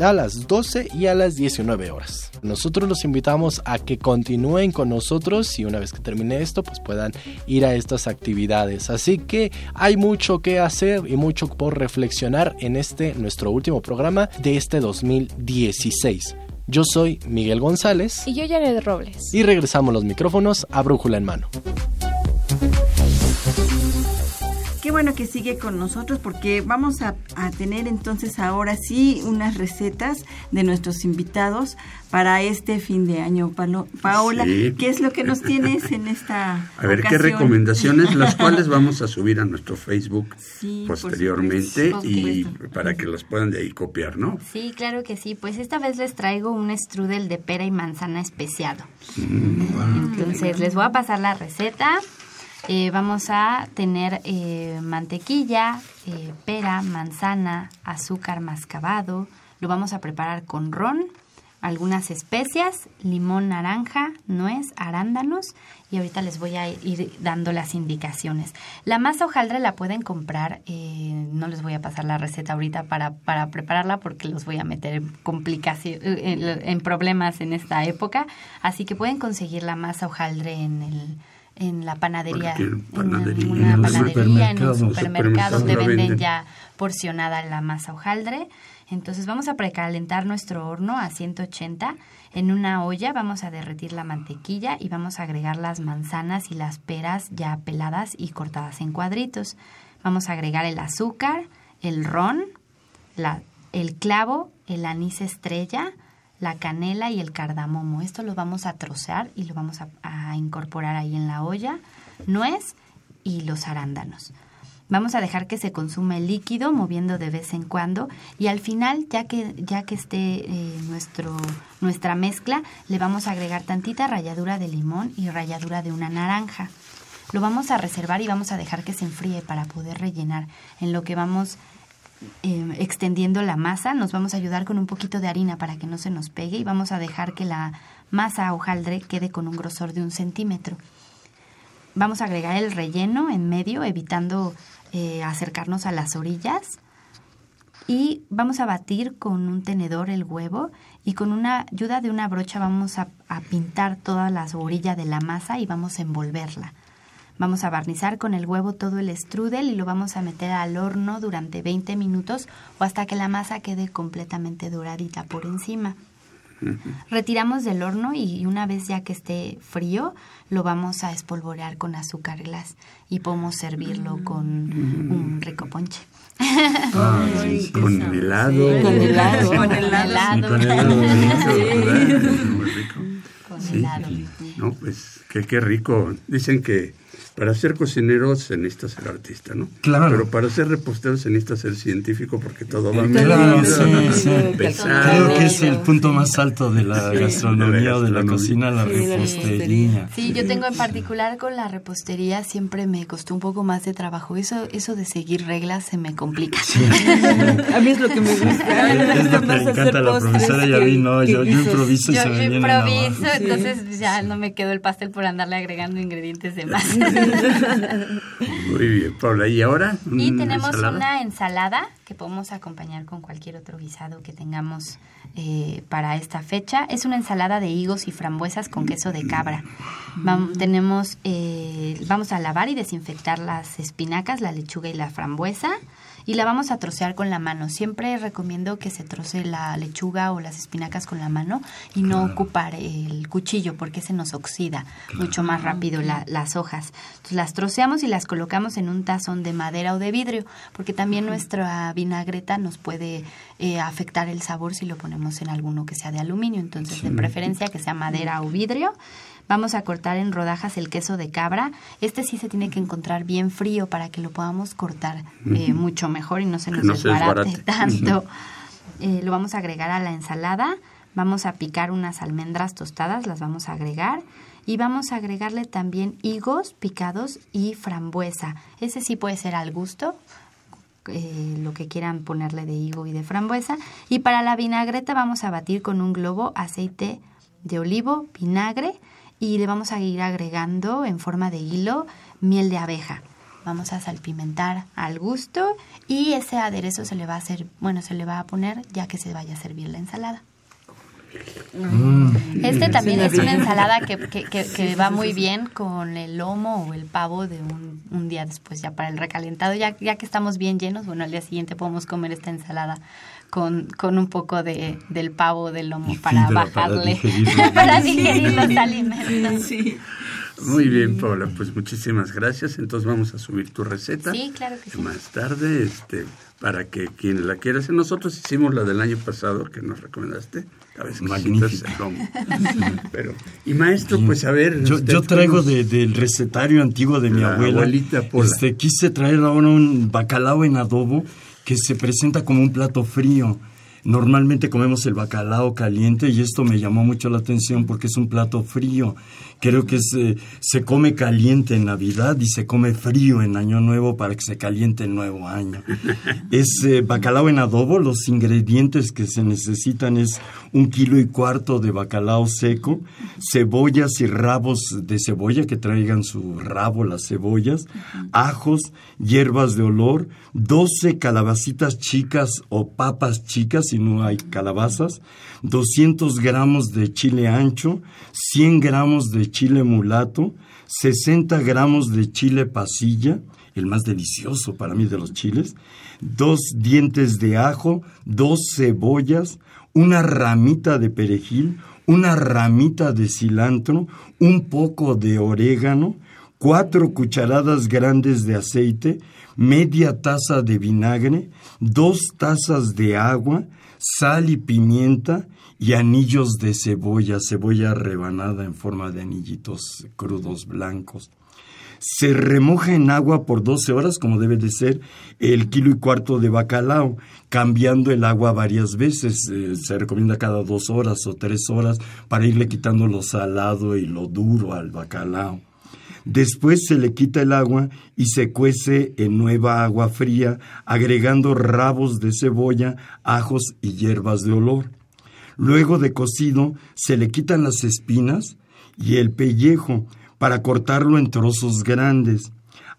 a las 12 y a las 19 horas. Nosotros los invitamos a que continúen con nosotros y una vez que termine esto pues puedan ir a estas actividades. Así que hay mucho que hacer y mucho por reflexionar en este nuestro último programa de este 2016. Yo soy Miguel González. Y yo Jared Robles. Y regresamos los micrófonos a brújula en mano. Qué bueno que sigue con nosotros porque vamos a, tener entonces ahora sí unas recetas de nuestros invitados para este fin de año. Paola, ¿qué es lo que nos tienes en esta A ver, qué recomendaciones, las cuales vamos a subir a nuestro Facebook posteriormente y para que las puedan de ahí copiar, ¿no? Sí, claro que sí. Pues esta vez les traigo un strudel de pera y manzana especiado. Mm, entonces, les voy a pasar la receta. Eh, vamos a tener eh, mantequilla, eh, pera, manzana, azúcar mascabado. Lo vamos a preparar con ron, algunas especias, limón, naranja, nuez, arándanos y ahorita les voy a ir dando las indicaciones. La masa hojaldre la pueden comprar, no les voy a pasar la receta ahorita para, para prepararla porque los voy a meter en complicaciones, en problemas en esta época, así que pueden conseguir la masa hojaldre en el en la panadería, en una panadería, en un supermercado te venden ya porcionada la masa hojaldre. Entonces vamos a precalentar nuestro horno a 180. En una olla vamos a derretir la mantequilla y vamos a agregar las manzanas y las peras ya peladas y cortadas en cuadritos. Vamos a agregar el azúcar, el ron, la, el clavo, el anís estrella, la canela y el cardamomo. Esto lo vamos a trocear y lo vamos a, incorporar ahí en la olla, nuez y los arándanos. Vamos a dejar que se consume el líquido, moviendo de vez en cuando, y al final, ya que, ya que esté eh, nuestro, nuestra mezcla, le vamos a agregar tantita ralladura de limón y ralladura de una naranja. Lo vamos a reservar y vamos a dejar que se enfríe para poder rellenar. En lo que vamos Em, extendiendo la masa, nos vamos a ayudar con un poquito de harina para que no se nos pegue y vamos a dejar que la masa hojaldre quede con un grosor de un centímetro. Vamos a agregar el relleno en medio, evitando eh, acercarnos a las orillas. Y vamos a batir con un tenedor el huevo y con una ayuda de una brocha vamos a, a pintar todas las orillas de la masa y vamos a envolverla. Vamos a barnizar con el huevo todo el strudel y lo vamos a meter al horno durante 20 minutos o hasta que la masa quede completamente doradita por encima. Retiramos del horno y una vez ya que esté frío, lo vamos a espolvorear con azúcar glass y podemos servirlo con un rico ponche. con helado. Con helado. Con helado. Con helado. No, pues qué, qué rico. Dicen que para ser cocinero se necesita ser artista, ¿no? Claro. Pero para ser repostero se necesita ser científico porque todo va Claro, sí, sí. pesado. Creo que es el punto más alto de la Sí, gastronomía o de la cocina, la repostería. Sí, yo tengo en particular con la repostería siempre me costó un poco más de trabajo. Eso, eso de seguir reglas se me complica. A mí es lo que me gusta. Es lo que le encanta a la profesora y a mí no, yo, yo improviso y Yo se me viene improviso, entonces ya no me quedó el pastel por andarle agregando ingredientes de más. Muy bien, Paula. ¿Y ahora? Y ¿Una tenemos ensalada? una ensalada que podemos acompañar con cualquier otro guisado que tengamos eh, para esta fecha. Es una ensalada de higos y frambuesas con queso de cabra. Vam- tenemos, eh, vamos a lavar y desinfectar las espinacas, la lechuga y la frambuesa. Y la vamos a trocear con la mano. Siempre recomiendo que se troce la lechuga o las espinacas con la mano y no ocupar el cuchillo porque se nos oxida mucho más rápido la- las hojas. Entonces las troceamos y las colocamos en un tazón de madera o de vidrio porque también nuestra vinagreta nos puede eh, afectar el sabor si lo ponemos en alguno que sea de aluminio. Entonces de preferencia que sea madera o vidrio. Vamos a cortar en rodajas el queso de cabra. Este sí se tiene que encontrar bien frío para que lo podamos cortar eh, mucho mejor y no se nos no se desbarate desbarate. tanto. Eh, lo vamos a agregar a la ensalada. Vamos a picar unas almendras tostadas, las vamos a agregar. Y vamos a agregarle también higos picados y frambuesa. Ese sí puede ser al gusto, eh, lo que quieran ponerle de higo y de frambuesa. Y para la vinagreta vamos a batir con un globo aceite de olivo, vinagre y le vamos a ir agregando en forma de hilo miel de abeja. Vamos a salpimentar al gusto y ese aderezo se le va a hacer, bueno, se le va a poner ya que se vaya a servir la ensalada. Este también es una ensalada que, que, que- que va muy bien con el lomo o el pavo de un, un día después, ya para el recalentado. Ya, ya que estamos bien llenos, bueno, al día siguiente podemos comer esta ensalada con, con un poco de, del pavo del lomo para bajarle, para digerir los alimentos. Sí. Muy bien, Paula, pues muchísimas gracias. Entonces vamos a subir tu receta. Sí, claro que sí. Más tarde, este, para que quien la quiera hacer. Nosotros hicimos la del año pasado que nos recomendaste. A veces Magnífica. Pero, y maestro, pues a ver. Yo, yo traigo ¿cómo- de- del recetario antiguo de mi La abuela. abuelita Pola. Este, quise traer ahora un bacalao en adobo que se presenta como un plato frío. Normalmente comemos el bacalao caliente y esto me llamó mucho la atención porque es un plato frío. Creo que se, se come caliente en Navidad y se come frío en Año Nuevo para que se caliente el nuevo año. Es eh, bacalao en adobo. Los ingredientes que se necesitan es un kilo y cuarto de bacalao seco, cebollas y rabos de cebolla que traigan su rabo las cebollas, ajos, hierbas de olor, 12 calabacitas chicas o papas chicas si no hay calabazas, 200 gramos de chile ancho, 100 gramos de chile mulato, 60 gramos de chile pasilla, el más delicioso para mí de los chiles, dos dientes de ajo, dos cebollas, una ramita de perejil, una ramita de cilantro, un poco de orégano, cuatro cucharadas grandes de aceite, media taza de vinagre, dos tazas de agua, sal y pimienta y anillos de cebolla, cebolla rebanada en forma de anillitos crudos blancos. Se remoja en agua por 12 horas, como debe de ser, el kilo y cuarto de bacalao, cambiando el agua varias veces. Eh, se recomienda cada dos horas o tres horas para irle quitando lo salado y lo duro al bacalao. Después se le quita el agua y se cuece en nueva agua fría, agregando rabos de cebolla, ajos y hierbas de olor. Luego de cocido, se le quitan las espinas y el pellejo para cortarlo en trozos grandes.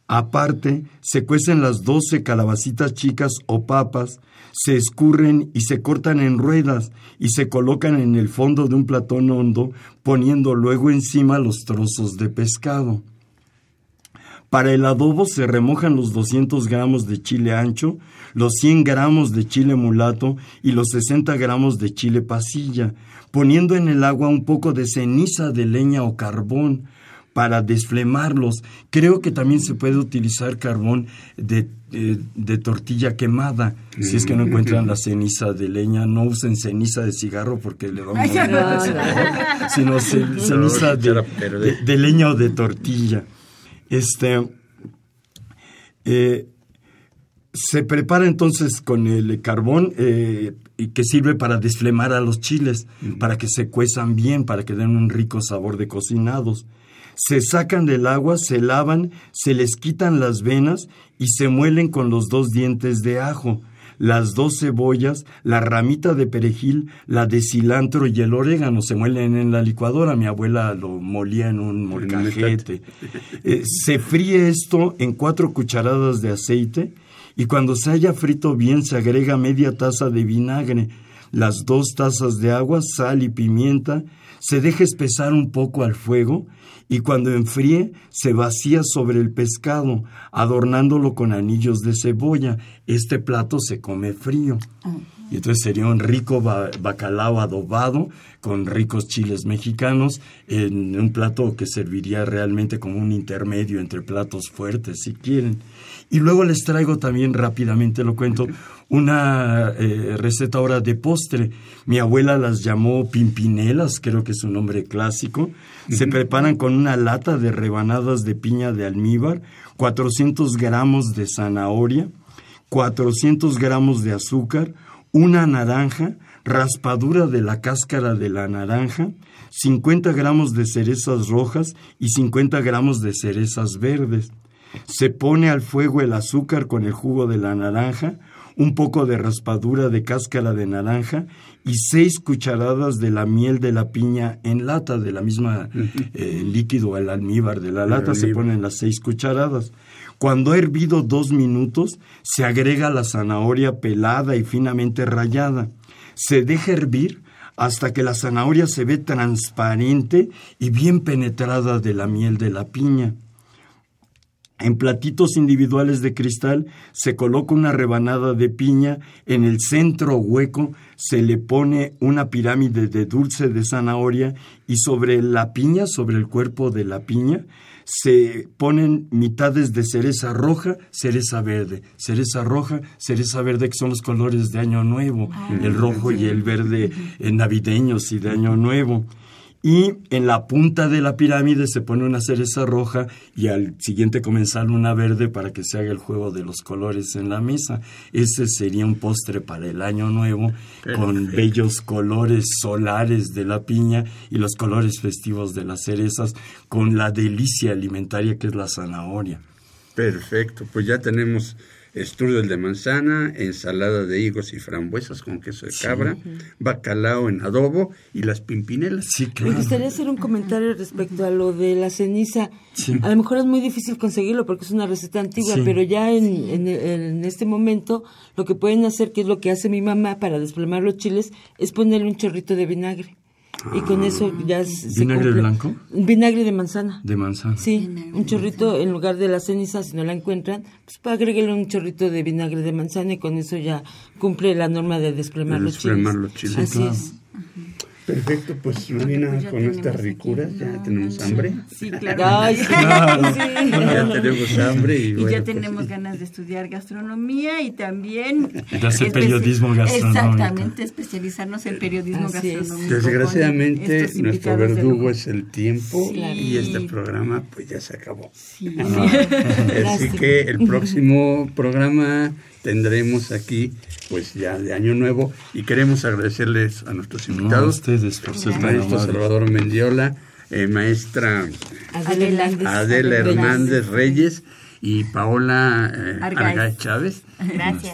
Aparte, se cuecen las doce calabacitas chicas o papas, se escurren y se cortan en ruedas y se colocan en el fondo de un platón hondo, poniendo luego encima los trozos de pescado. Para el adobo se remojan los 200 gramos de chile ancho, los 100 gramos de chile mulato y los 60 gramos de chile pasilla, poniendo en el agua un poco de ceniza de leña o carbón para desflemarlos. Creo que también se puede utilizar carbón de, eh, de tortilla quemada. Si es que no encuentran la ceniza de leña, no usen ceniza de cigarro porque le da un sabor, sino ce- ceniza de- de leña o de tortilla. Este, eh, se prepara entonces con el carbón eh, y que sirve para desflemar a los chiles, para que se cuezan bien, para que den un rico sabor de cocinados. Se sacan del agua, se lavan, se les quitan las venas y se muelen con los dos dientes de ajo las dos cebollas, la ramita de perejil, la de cilantro y el orégano se muelen en la licuadora. Mi abuela lo molía en un molcajete. Eh, se fríe esto en cuatro cucharadas de aceite y cuando se haya frito bien se agrega media taza de vinagre, las dos tazas de agua, sal y pimienta, se deja espesar un poco al fuego y cuando enfríe se vacía sobre el pescado, adornándolo con anillos de cebolla. Este plato se come frío. Y entonces sería un rico bacalao adobado con ricos chiles mexicanos en un plato que serviría realmente como un intermedio entre platos fuertes, si quieren. Y luego les traigo también rápidamente, lo cuento, una eh, receta ahora de postre. Mi abuela las llamó pimpinelas, creo que es un nombre clásico. Se preparan con una lata de rebanadas de piña de almíbar, 400 gramos de zanahoria, 400 gramos de azúcar, una naranja, raspadura de la cáscara de la naranja, 50 gramos de cerezas rojas y 50 gramos de cerezas verdes. Se pone al fuego el azúcar con el jugo de la naranja, un poco de raspadura de cáscara de naranja y seis cucharadas de la miel de la piña en lata, de la misma eh, líquido, el almíbar de la lata, se ponen las seis cucharadas. Cuando ha hervido dos minutos, se agrega la zanahoria pelada y finamente rallada. Se deja hervir hasta que la zanahoria se ve transparente y bien penetrada de la miel de la piña. En platitos individuales de cristal se coloca una rebanada de piña, en el centro hueco se le pone una pirámide de dulce de zanahoria y sobre la piña, sobre el cuerpo de la piña, se ponen mitades de cereza roja, cereza verde, cereza roja, cereza verde, que son los colores de Año Nuevo, ah. el rojo y el verde navideños y de Año Nuevo y en la punta de la pirámide se pone una cereza roja y al siguiente comensal una verde para que se haga el juego de los colores en la mesa. Ese sería un postre para el año nuevo con bellos colores solares de la piña y los colores festivos de las cerezas con la delicia alimentaria que es la zanahoria. Perfecto, pues ya tenemos strudel de manzana, ensalada de higos y frambuesas con queso de cabra, bacalao en adobo y las pimpinelas. Me gustaría hacer un comentario respecto a lo de la ceniza. A lo mejor es muy difícil conseguirlo porque es una receta antigua, pero ya en, en, este momento lo que pueden hacer, que es lo que hace mi mamá para desplemar los chiles, es ponerle un chorrito de vinagre y con eso ya se ¿Vinagre blanco? Vinagre de manzana. De manzana. Sí, un chorrito en lugar de la ceniza, si no la encuentran, pues agreguenle un chorrito de vinagre de manzana y con eso ya cumple la norma de desplomar los chiles. Así es. Perfecto, pues Marina, con estas ricuras ya tenemos hambre. Sí, claro. Ya tenemos hambre y, y ya tenemos ganas de estudiar gastronomía y también de hacer periodismo gastronómico. Exactamente, especializarnos en periodismo gastronómico. Desgraciadamente nuestro verdugo es el tiempo y este programa pues ya se acabó. Así que el próximo programa tendremos aquí pues ya de año nuevo. Y queremos agradecerles a nuestros invitados, a ustedes por ser maestro Salvador Mendiola, eh, maestra Adela, Hernández. Reyes y Paola eh, Argay Chávez.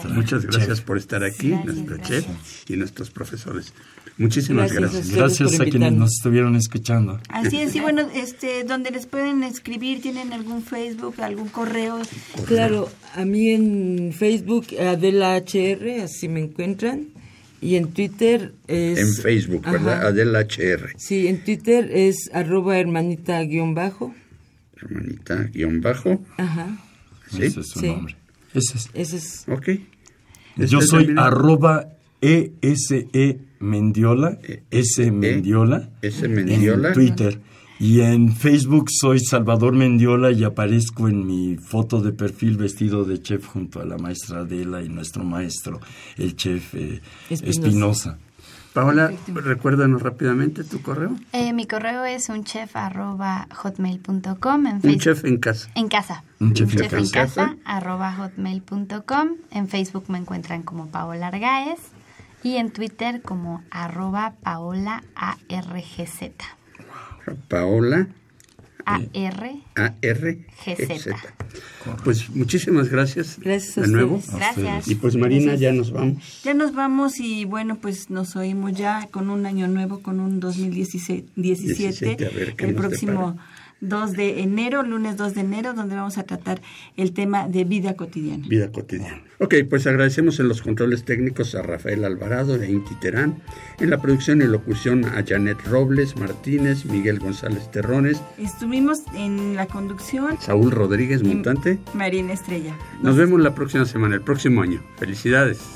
Muchas gracias por estar aquí, nuestro chef y nuestros profesores. Muchísimas gracias. Gracias, a, quienes nos estuvieron escuchando. Así es, y bueno, este, donde les pueden escribir, ¿tienen algún Facebook, algún correo? Claro, a mí en Facebook, Adela HR, así me encuentran. Y en Twitter es... En Facebook, ¿verdad? Adela HR. Sí, en Twitter es arroba hermanita guion bajo. Hermanita guion bajo. Ajá. ¿Sí? Ese es su nombre. Ese es. Ese es. Ok. Yo soy arroba ESE Mendiola, e, S. E, Mendiola, S. Mendiola. En Twitter. Y en Facebook soy Salvador Mendiola y aparezco en mi foto de perfil vestido de chef junto a la maestra Adela y nuestro maestro, el chef eh, Espinosa. Paola, recuérdanos rápidamente tu correo. Eh, mi correo es unchef.hotmail.com. En Un chef en casa. En casa. Un chef en en casa. casa, arroba hotmail.com. En Facebook me encuentran como Paola Argaez y en Twitter como arroba Paola ARGZ. Paola AR. A-R-G-Z. Pues muchísimas gracias. Gracias a de nuevo. ustedes. Gracias. Y pues Marina, ya nos vamos. Ya nos vamos y bueno, pues nos oímos ya con un año nuevo, con un 2017, 17, a ver qué el nos próximo depara. 2 de enero, lunes 2 de enero, donde vamos a tratar el tema de vida cotidiana. Vida cotidiana. Ok, pues agradecemos en los controles técnicos a Rafael Alvarado e Inti Terán, en la producción y locución a Janet Robles Martínez, Miguel González Terrones, Estuvimos en la conducción Saúl Rodríguez Montante. Marina Estrella. Nos vemos la próxima semana, el próximo año. Felicidades.